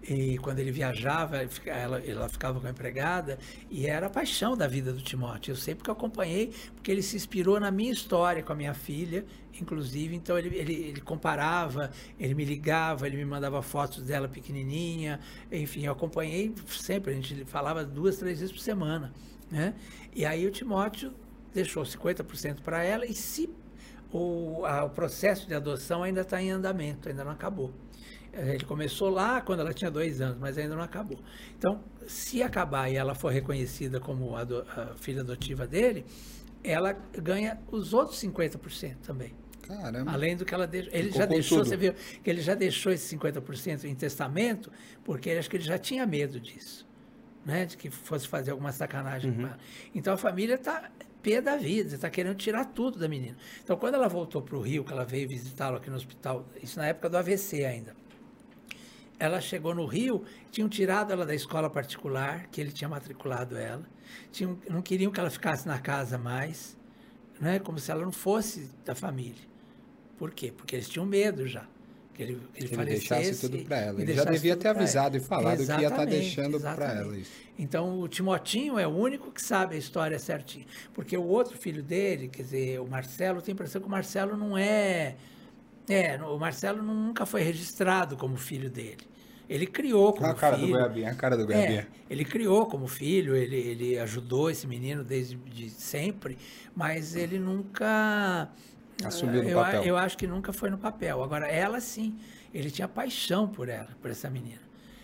Speaker 3: E quando ele viajava, ela, ela ficava com a empregada e era a paixão da vida do Timóteo. Eu sempre acompanhei, porque ele se inspirou na minha história com a minha filha, inclusive. Então ele, ele, ele comparava, ele me ligava, ele me mandava fotos dela pequenininha. Enfim, eu acompanhei sempre. A gente falava duas, três vezes por semana. Né? E aí o Timóteo deixou 50% para ela e se o, a, o processo de adoção ainda está em andamento, ainda não acabou. Ele começou lá quando ela tinha dois anos, mas ainda não acabou. Então, se acabar e ela for reconhecida como a, a filha adotiva dele, ela ganha os outros 50% também.
Speaker 2: Caramba.
Speaker 3: Além do que ela deixou. Ele Ficou já deixou, tudo. você viu, que ele já deixou esse 50% em testamento, porque ele, acho que ele já tinha medo disso. Né, de que fosse fazer alguma sacanagem uhum. com ela. Então a família está pé da vida, está querendo tirar tudo da menina. Então quando ela voltou para o Rio, que ela veio visitá-lo aqui no hospital, isso na época do AVC ainda, ela chegou no Rio, tinham tirado ela da escola particular, que ele tinha matriculado ela, tinham, não queriam que ela ficasse na casa mais, né? como se ela não fosse da família. Por quê? Porque eles tinham medo já. Que ele, que ele,
Speaker 2: que ele deixasse tudo para ela. Ele já devia ter avisado e falado
Speaker 3: exatamente,
Speaker 2: que ia estar tá deixando para ela isso.
Speaker 3: Então, o Timotinho é o único que sabe a história certinho. Porque o outro filho dele, quer dizer, o Marcelo, tem a impressão que o Marcelo não é é, o Marcelo nunca foi registrado como filho dele. Ele criou como
Speaker 2: a cara
Speaker 3: filho.
Speaker 2: Do Goiabinha, a cara do Goiabinha.
Speaker 3: É, ele criou como filho, ele, ele ajudou esse menino desde de sempre, mas ele nunca.
Speaker 2: Assumiu no
Speaker 3: eu,
Speaker 2: papel.
Speaker 3: Eu acho que nunca foi no papel. Agora, ela sim, ele tinha paixão por ela, por essa menina.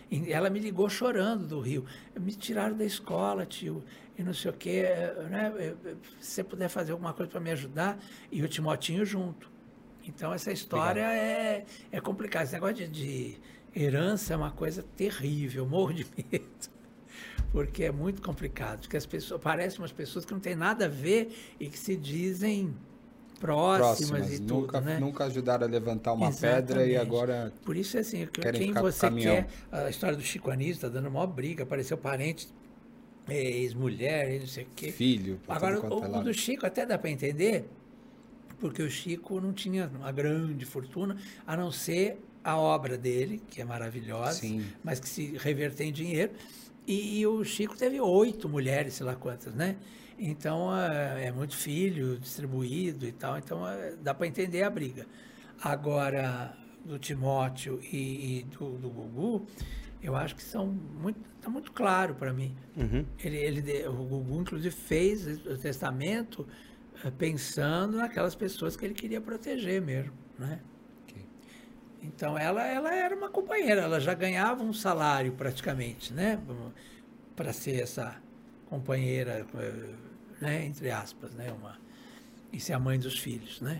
Speaker 3: E ela me ligou chorando do Rio. Me tiraram da escola, tio, e não sei o quê. Né? Se você puder fazer alguma coisa para me ajudar, e o Timotinho junto. Então, essa história é, é complicada. Esse negócio de, de, herança é uma coisa terrível, morro de medo. porque é muito complicado, porque as pessoas parecem umas pessoas que não têm nada a ver e que se dizem próximas, próximas. e
Speaker 2: nunca,
Speaker 3: tudo, né?
Speaker 2: Nunca ajudaram a levantar uma Exatamente. pedra e agora
Speaker 3: Por isso é assim, quem você quer, a história do Chico Anísio está dando uma briga, apareceu parente ex-mulher, não sei o quê.
Speaker 2: Filho.
Speaker 3: Agora, o, o do Chico até dá para entender, porque o Chico não tinha uma grande fortuna, a não ser a obra dele, que é maravilhosa, Sim. mas que se reverter em dinheiro. E, e, o Chico teve oito mulheres, sei lá quantas, né? Então é, é muito filho distribuído e tal, então é, dá para entender a briga. Agora, do Timóteo e, e do, do Gugu, eu acho que são muito está muito claro para mim. Uhum. Ele, ele, o Gugu, inclusive, fez o testamento eh, pensando naquelas pessoas que ele queria proteger mesmo, né? Okay. Então, ela, ela era uma companheira, ela já ganhava um salário praticamente, né? Para ser essa companheira, né? Entre aspas, né? Uma, e ser a mãe dos filhos, né?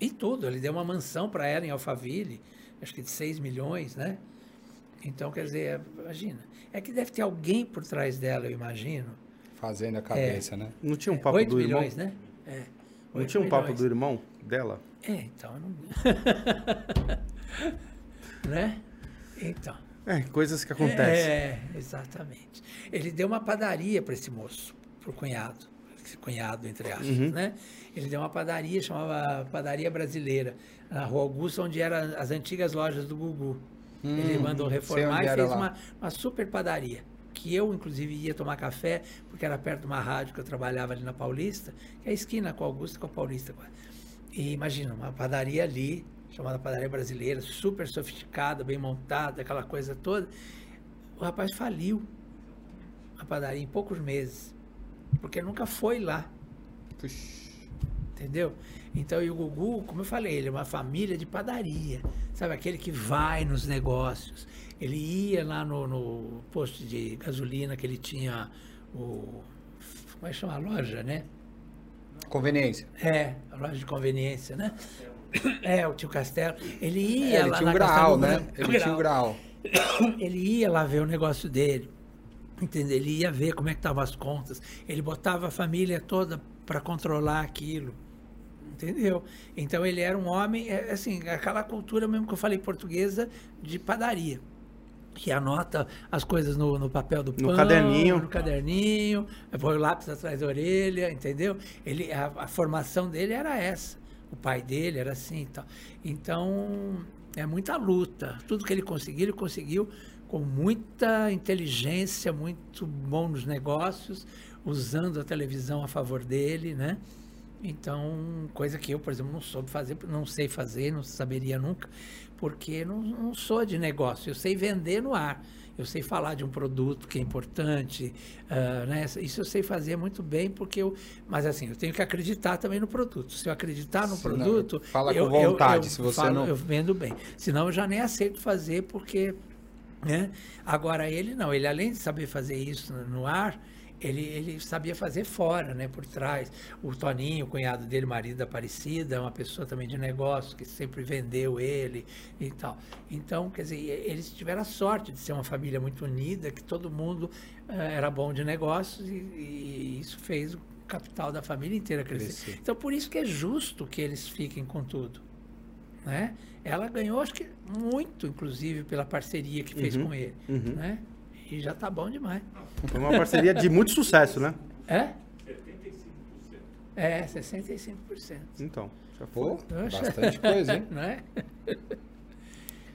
Speaker 3: E tudo, ele deu uma mansão para ela em Alphaville, acho que de 6 milhões, né? Então, quer dizer, imagina. É que deve ter alguém por trás dela, eu imagino.
Speaker 2: Fazendo a cabeça,
Speaker 3: é.
Speaker 2: né?
Speaker 1: Não tinha um papo é, do
Speaker 3: milhões,
Speaker 1: irmão?
Speaker 3: né? É.
Speaker 1: Não tinha um milhões. papo do irmão dela?
Speaker 3: É, então. Não... né? Então.
Speaker 1: É, coisas que acontecem.
Speaker 3: É, exatamente. Ele deu uma padaria para esse moço, para o cunhado. Esse cunhado, entre aspas, uhum. né? Ele deu uma padaria, chamava Padaria Brasileira, na Rua Augusta, onde eram as antigas lojas do Gugu. Hum, ele mandou reformar e fez uma, uma super padaria. Que eu, inclusive, ia tomar café, porque era perto de uma rádio que eu trabalhava ali na Paulista, que é a esquina com a Augusta com a Paulista. E imagina, uma padaria ali, chamada Padaria Brasileira, super sofisticada, bem montada, aquela coisa toda. O rapaz faliu a padaria em poucos meses, porque nunca foi lá. Puxa. Entendeu? Então, e o Gugu, como eu falei, ele é uma família de padaria. Sabe, aquele que vai nos negócios. Ele ia lá no, no posto de gasolina que ele tinha o. Como é que chama a loja, né?
Speaker 2: Conveniência.
Speaker 3: É, a loja de conveniência, né? É, o tio Castelo. Ele ia
Speaker 2: é, ele
Speaker 3: lá
Speaker 2: tinha um grau, né? Ele grau. tinha um grau.
Speaker 3: Ele ia lá ver o negócio dele. Entendeu? Ele ia ver como é que estavam as contas. Ele botava a família toda para controlar aquilo entendeu? Então ele era um homem, é, assim, aquela cultura mesmo que eu falei portuguesa de padaria. Que anota as coisas no, no papel do pão,
Speaker 1: no caderninho,
Speaker 3: no caderninho, põe o lápis atrás da orelha, entendeu? Ele, a, a formação dele era essa. O pai dele era assim e tal. Então, é muita luta. Tudo que ele conseguiu, ele conseguiu com muita inteligência, muito bom nos negócios, usando a televisão a favor dele, né? Então, coisa que eu, por exemplo, não soube fazer, não sei fazer, não saberia nunca, porque não, não sou de negócio. Eu sei vender no ar, eu sei falar de um produto que é importante, uh, né? Isso eu sei fazer muito bem, porque eu. Mas assim, eu tenho que acreditar também no produto. Se eu acreditar no produto. Não,
Speaker 2: fala eu, com vontade, eu, eu, se você
Speaker 3: falo,
Speaker 2: não.
Speaker 3: Eu vendo bem. Senão eu já nem aceito fazer, porque. Né? Agora, ele não, ele além de saber fazer isso no ar ele, ele sabia fazer fora, né, por trás. O Toninho, o cunhado dele, marido da Aparecida, é uma pessoa também de negócio que sempre vendeu ele e tal. Então, quer dizer, eles tiveram a sorte de ser uma família muito unida, que todo mundo uh, era bom de negócios e, e, isso fez o capital da família inteira crescer. Cresci. Então, por isso que é justo que eles fiquem com tudo. Né? Ela ganhou, acho que muito, inclusive, pela parceria que fez uhum, com ele. Uhum. Né? E já tá bom demais.
Speaker 1: Foi uma parceria de muito sucesso, né?
Speaker 3: É? 75%. É, 65%.
Speaker 1: Então, já foi.
Speaker 2: bastante coisa, hein?
Speaker 3: Não é?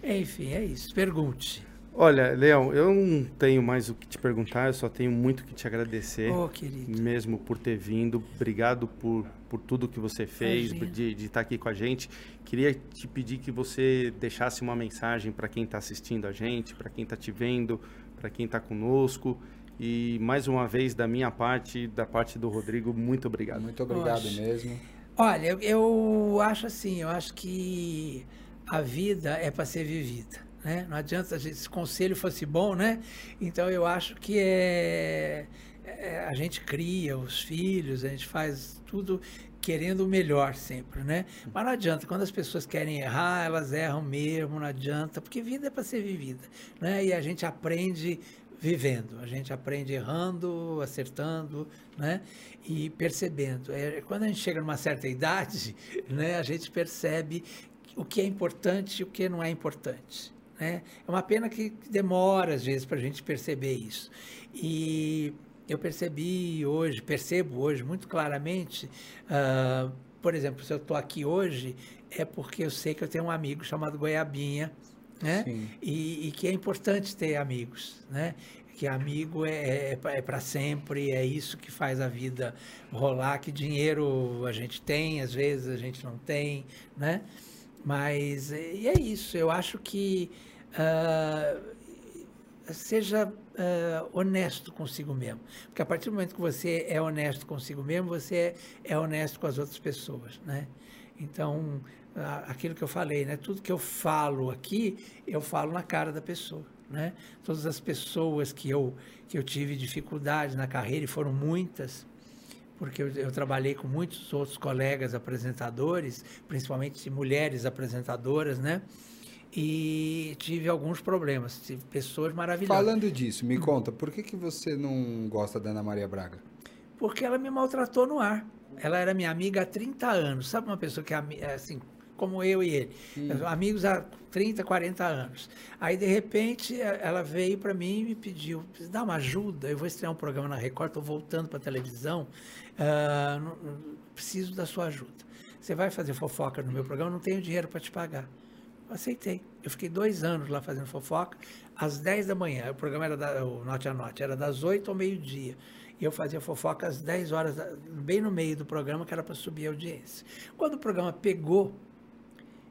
Speaker 3: Enfim, é isso. Pergunte.
Speaker 1: Olha, Leão, eu não tenho mais o que te perguntar, eu só tenho muito que te agradecer.
Speaker 3: Oh, querido.
Speaker 1: Mesmo por ter vindo. Obrigado por, por tudo que você fez, de, de estar aqui com a gente. Queria te pedir que você deixasse uma mensagem para quem está assistindo a gente, para quem está te vendo, para quem está conosco. E mais uma vez, da minha parte, da parte do Rodrigo, muito obrigado.
Speaker 2: Muito obrigado Poxa. mesmo.
Speaker 3: Olha, eu, eu acho assim, eu acho que a vida é para ser vivida. Né? Não adianta se esse conselho fosse bom, né? Então eu acho que é, é, a gente cria os filhos, a gente faz tudo querendo o melhor sempre, né? Mas não adianta, quando as pessoas querem errar, elas erram mesmo, não adianta, porque vida é para ser vivida, né? E a gente aprende vivendo. A gente aprende errando, acertando, né? E percebendo. É, quando a gente chega numa certa idade, né, a gente percebe o que é importante e o que não é importante. Né? É uma pena que demora, às vezes, para a gente perceber isso. E eu percebi hoje, percebo hoje muito claramente, uh, por exemplo, se eu estou aqui hoje, é porque eu sei que eu tenho um amigo chamado Goiabinha, né? E, e, que é importante ter amigos, né? Que amigo é, é, é para sempre, é isso que faz a vida rolar, que dinheiro a gente tem, às vezes a gente não tem, né? Mas e é isso, eu acho que uh, seja uh, honesto consigo mesmo. Porque a partir do momento que você é honesto consigo mesmo, você é honesto com as outras pessoas, né? Então, aquilo que eu falei, né? Tudo que eu falo aqui, eu falo na cara da pessoa, né? Todas as pessoas que eu, que eu tive dificuldade na carreira, e foram muitas, porque eu, eu, trabalhei com muitos outros colegas apresentadores, principalmente mulheres apresentadoras, né? E tive alguns problemas, tive pessoas maravilhosas.
Speaker 2: Falando disso, me conta, por que, que você não gosta da Ana Maria Braga?
Speaker 3: Porque ela me maltratou no ar. Ela era minha amiga há 30 anos. Sabe uma pessoa que é assim, como eu e ele, hum. amigos há 30, 40 anos. Aí, de repente, ela veio para mim e me pediu, dá uma ajuda, eu vou estrear um programa na Record, estou voltando para a televisão, uh, não, preciso da sua ajuda. Você vai fazer fofoca no meu programa, não tenho dinheiro para te pagar. Aceitei. Eu fiquei dois anos lá fazendo fofoca, às 10 da manhã. O programa era, da, o Note a Note, era das 8 ao meio-dia. E eu fazia fofoca às 10 horas, bem no meio do programa, que era para subir a audiência. Quando o programa pegou,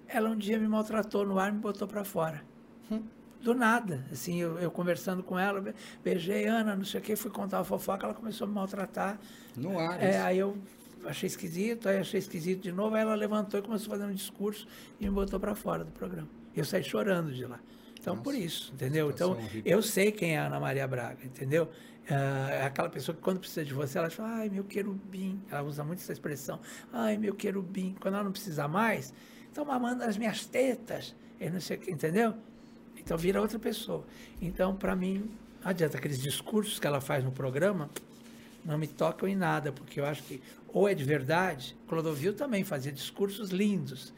Speaker 3: ela um dia me maltratou no ar e me botou para fora. Hum. Do nada, assim, eu, eu, conversando com ela, beijei Ana, não sei o que, fui contar a fofoca, ela começou a me maltratar.
Speaker 2: No ar.
Speaker 3: É, aí eu achei esquisito, aí achei esquisito de novo, aí ela levantou e começou a fazer um discurso e me botou para fora do programa. Eu saí chorando de lá. Então, Nossa, por isso, entendeu? Então, horrível. eu sei quem é a Ana Maria Braga, entendeu? Ah, é aquela pessoa que quando precisa de você, ela fala, ai, meu querubim. Ela usa muito essa expressão, ai, meu querubim. Quando ela não precisa mais, estão mamando as minhas tetas, eu não sei o que, entendeu? Então vira outra pessoa. Então, para mim, não adianta aqueles discursos que ela faz no programa, não me tocam em nada, porque eu acho que ou é de verdade, Clodovil também fazia discursos lindos,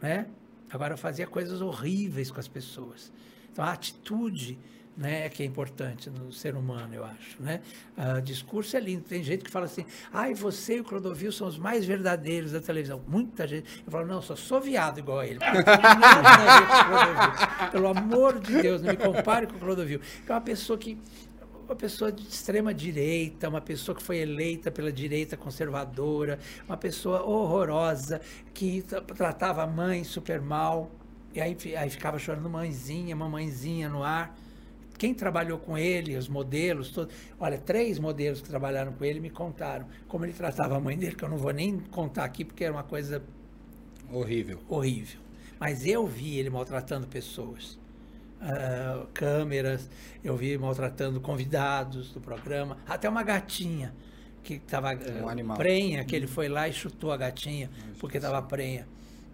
Speaker 3: né? Agora fazia coisas horríveis com as pessoas. Então a atitude né, que é importante no ser humano, eu acho. Né? Uh, discurso é lindo. Tem gente que fala assim, ai, você e o Clodovil são os mais verdadeiros da televisão. Muita gente. Eu falo, não, eu só sou viado igual a ele. Pelo amor de Deus, não me compare com o Clodovil. É uma pessoa que uma pessoa de extrema direita, uma pessoa que foi eleita pela direita conservadora, uma pessoa horrorosa que tratava a mãe super mal. E aí, aí ficava chorando mãezinha, mamãezinha no ar quem trabalhou com ele, os modelos, todos. Olha, três modelos que trabalharam com ele me contaram como ele tratava a mãe dele, que eu não vou nem contar aqui porque era uma coisa
Speaker 2: horrível.
Speaker 3: Horrível. Mas eu vi ele maltratando pessoas. Uh, câmeras, eu vi maltratando convidados do programa, até uma gatinha que estava um uh, prenha, que ele foi lá e chutou a gatinha porque estava prenha.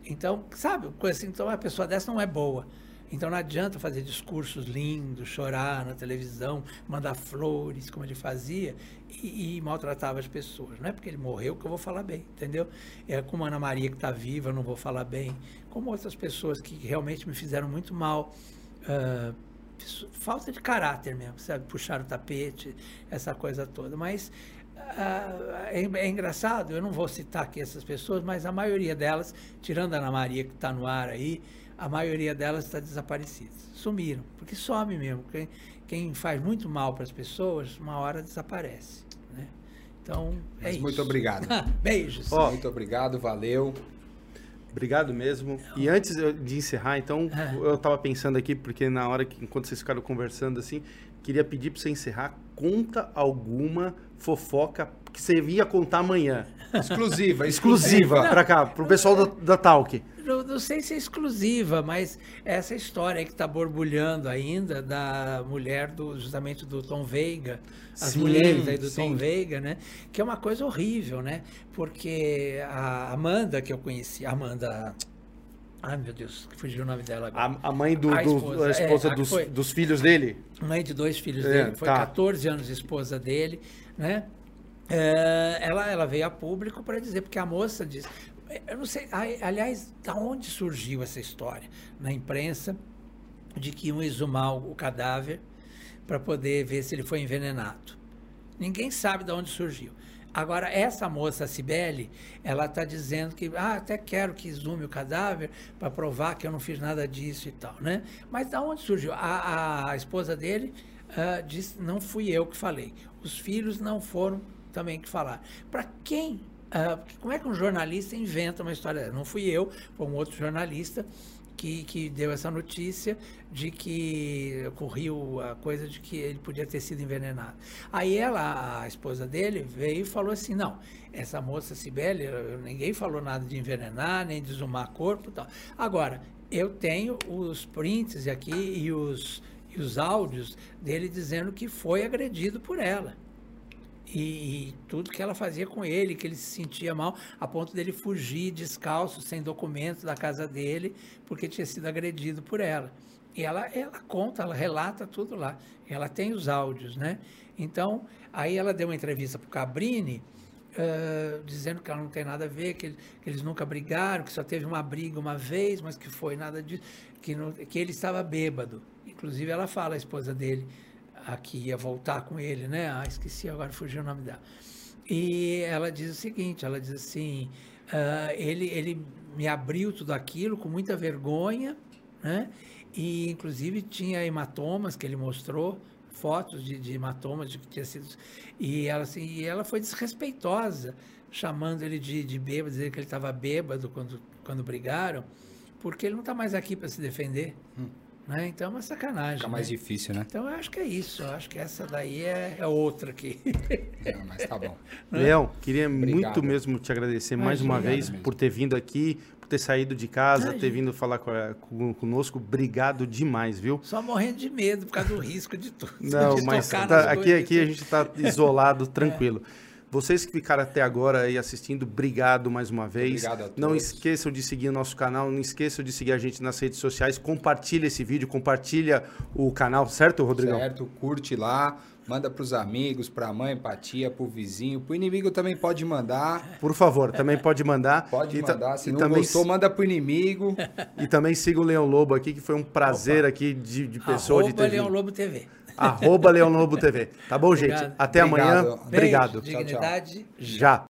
Speaker 3: Então, sabe, coisa assim, então a pessoa dessa não é boa. Então não adianta fazer discursos lindos, chorar na televisão, mandar flores, como ele fazia, e, e maltratava as pessoas. Não é porque ele morreu que eu vou falar bem, entendeu? É como a Ana Maria que está viva, eu não vou falar bem. Como outras pessoas que realmente me fizeram muito mal. Uh, falta de caráter mesmo, sabe? Puxar o tapete, essa coisa toda. Mas uh, é, é, engraçado, eu não vou citar aqui essas pessoas, mas a maioria delas, tirando a Ana Maria que está no ar aí, a maioria delas está desaparecida. Sumiram, porque some mesmo. Quem, quem faz muito mal para as pessoas, uma hora desaparece. Né? Então, é Mas
Speaker 2: isso. Muito obrigado.
Speaker 3: Beijos.
Speaker 2: Oh, muito obrigado, valeu.
Speaker 1: Obrigado mesmo. E antes de encerrar, então, é. eu estava pensando aqui, porque na hora que, enquanto vocês ficaram conversando assim, queria pedir para você encerrar, conta alguma fofoca que você ia contar amanhã.
Speaker 2: Exclusiva,
Speaker 1: exclusiva para cá, para o pessoal da, da Talk
Speaker 3: não, não, sei se é exclusiva, mas essa história que está borbulhando ainda da mulher do justamente do Tom Veiga, as sim, mulheres aí do sim. Tom Veiga, né? Que é uma coisa horrível, né? Porque a Amanda que eu conheci, Amanda Ai, meu Deus, que fugiu o nome dela agora.
Speaker 1: A, a mãe do,
Speaker 3: A
Speaker 1: do-
Speaker 3: esposa,
Speaker 1: a esposa
Speaker 3: é,
Speaker 1: dos,
Speaker 3: foi-
Speaker 1: dos filhos dele?
Speaker 3: mãe de dois filhos
Speaker 1: É,
Speaker 3: dele, foi
Speaker 1: tá.
Speaker 3: 14 anos esposa dele, né? É, ela, ela veio a público para dizer, porque a moça disse, eu não sei, aliás, da onde surgiu essa história na imprensa de que iam exumar o, cadáver para poder ver se ele foi envenenado. Ninguém sabe de onde surgiu. Agora, essa moça, a Cibele, ela está dizendo que, ah, até quero que exume o cadáver para provar que eu não fiz nada disso e tal, né? Mas da onde surgiu? A, a esposa dele ah, disse, não fui eu que falei. Os filhos não foram também que falaram. Para quem? ah, como é que um jornalista inventa uma história? Não fui eu, foi um outro jornalista que, que deu essa notícia de que ocorreu a coisa de que ele podia ter sido envenenado. Aí ela, a esposa dele, veio e falou assim, não, essa moça Cibele, eu- ninguém falou nada de envenenar, nem de exumar corpo e tal. Agora, eu tenho os prints aqui e os, e os áudios dele dizendo que foi agredido por ela. E, e tudo que ela fazia com ele, que ele se sentia mal, a ponto dele fugir descalço, sem documentos da casa dele, porque tinha sido agredido por ela. E ela, ela conta, ela relata tudo lá. Ela tem os áudios, né? Então, aí ela deu uma entrevista para o Cabrini, eh, dizendo que ela não tem nada a ver, que, que eles nunca brigaram, que só teve uma briga uma vez, mas que foi nada disso, que, que ele estava bêbado. Inclusive, ela fala, a esposa dele, a que ia voltar com ele, né? Ah, esqueci, agora fugiu o nome dela. E ela diz o seguinte, ela diz assim, ah, ele, ele me abriu tudo aquilo com muita vergonha, né? E inclusive tinha hematomas que ele mostrou, fotos de, de hematomas de que tinha sido. E ela, assim, e ela foi desrespeitosa, chamando ele de, de bêbado, dizendo que ele estava bêbado quando, quando brigaram, porque ele não está mais aqui para se defender. Né? Então é uma sacanagem.
Speaker 2: Fica mais
Speaker 3: né?
Speaker 2: difícil, né?
Speaker 3: Então eu acho que é isso. Eu acho que essa daí é, é outra aqui.
Speaker 2: Não, mas tá bom.
Speaker 1: Leão, queria muito
Speaker 2: Obrigado.
Speaker 1: mesmo te agradecer mais uma vez
Speaker 2: mesmo.
Speaker 1: por ter vindo aqui, por ter saído de casa, ter
Speaker 3: Imagina.
Speaker 1: vindo falar com conosco. Obrigado demais, viu?
Speaker 3: Só morrendo de medo por causa do risco de tudo.
Speaker 1: Não,
Speaker 3: de
Speaker 1: mas
Speaker 3: tocar
Speaker 1: tá- aqui, aqui a gente está isolado, tranquilo. Vocês que ficaram até agora aí assistindo, obrigado mais uma vez.
Speaker 2: Obrigado a
Speaker 1: Não
Speaker 2: todos.
Speaker 1: esqueçam de seguir o nosso canal, não esqueçam de seguir a gente nas redes sociais. Compartilha esse vídeo, compartilha o canal, certo, Rodrigão?
Speaker 2: Certo? Curte lá, manda pros amigos, pra mãe, pra tia, pro vizinho. Pro inimigo também pode mandar.
Speaker 1: Por favor, também pode mandar.
Speaker 2: Pode
Speaker 1: E
Speaker 2: mandar. Se não
Speaker 1: também
Speaker 2: gostou, manda pro inimigo.
Speaker 1: E também siga o Leão Lobo aqui, que foi um prazer aqui de, de pessoa de
Speaker 3: Arroba
Speaker 1: ter
Speaker 3: Leão
Speaker 1: vindo.
Speaker 3: Lobo TV.
Speaker 1: Arroba Leão Lobo TV. Tá bom, gente?
Speaker 3: Obrigado.
Speaker 1: Até amanhã.
Speaker 2: Obrigado.
Speaker 1: Obrigado.
Speaker 3: Beijo, dignidade.
Speaker 1: Já.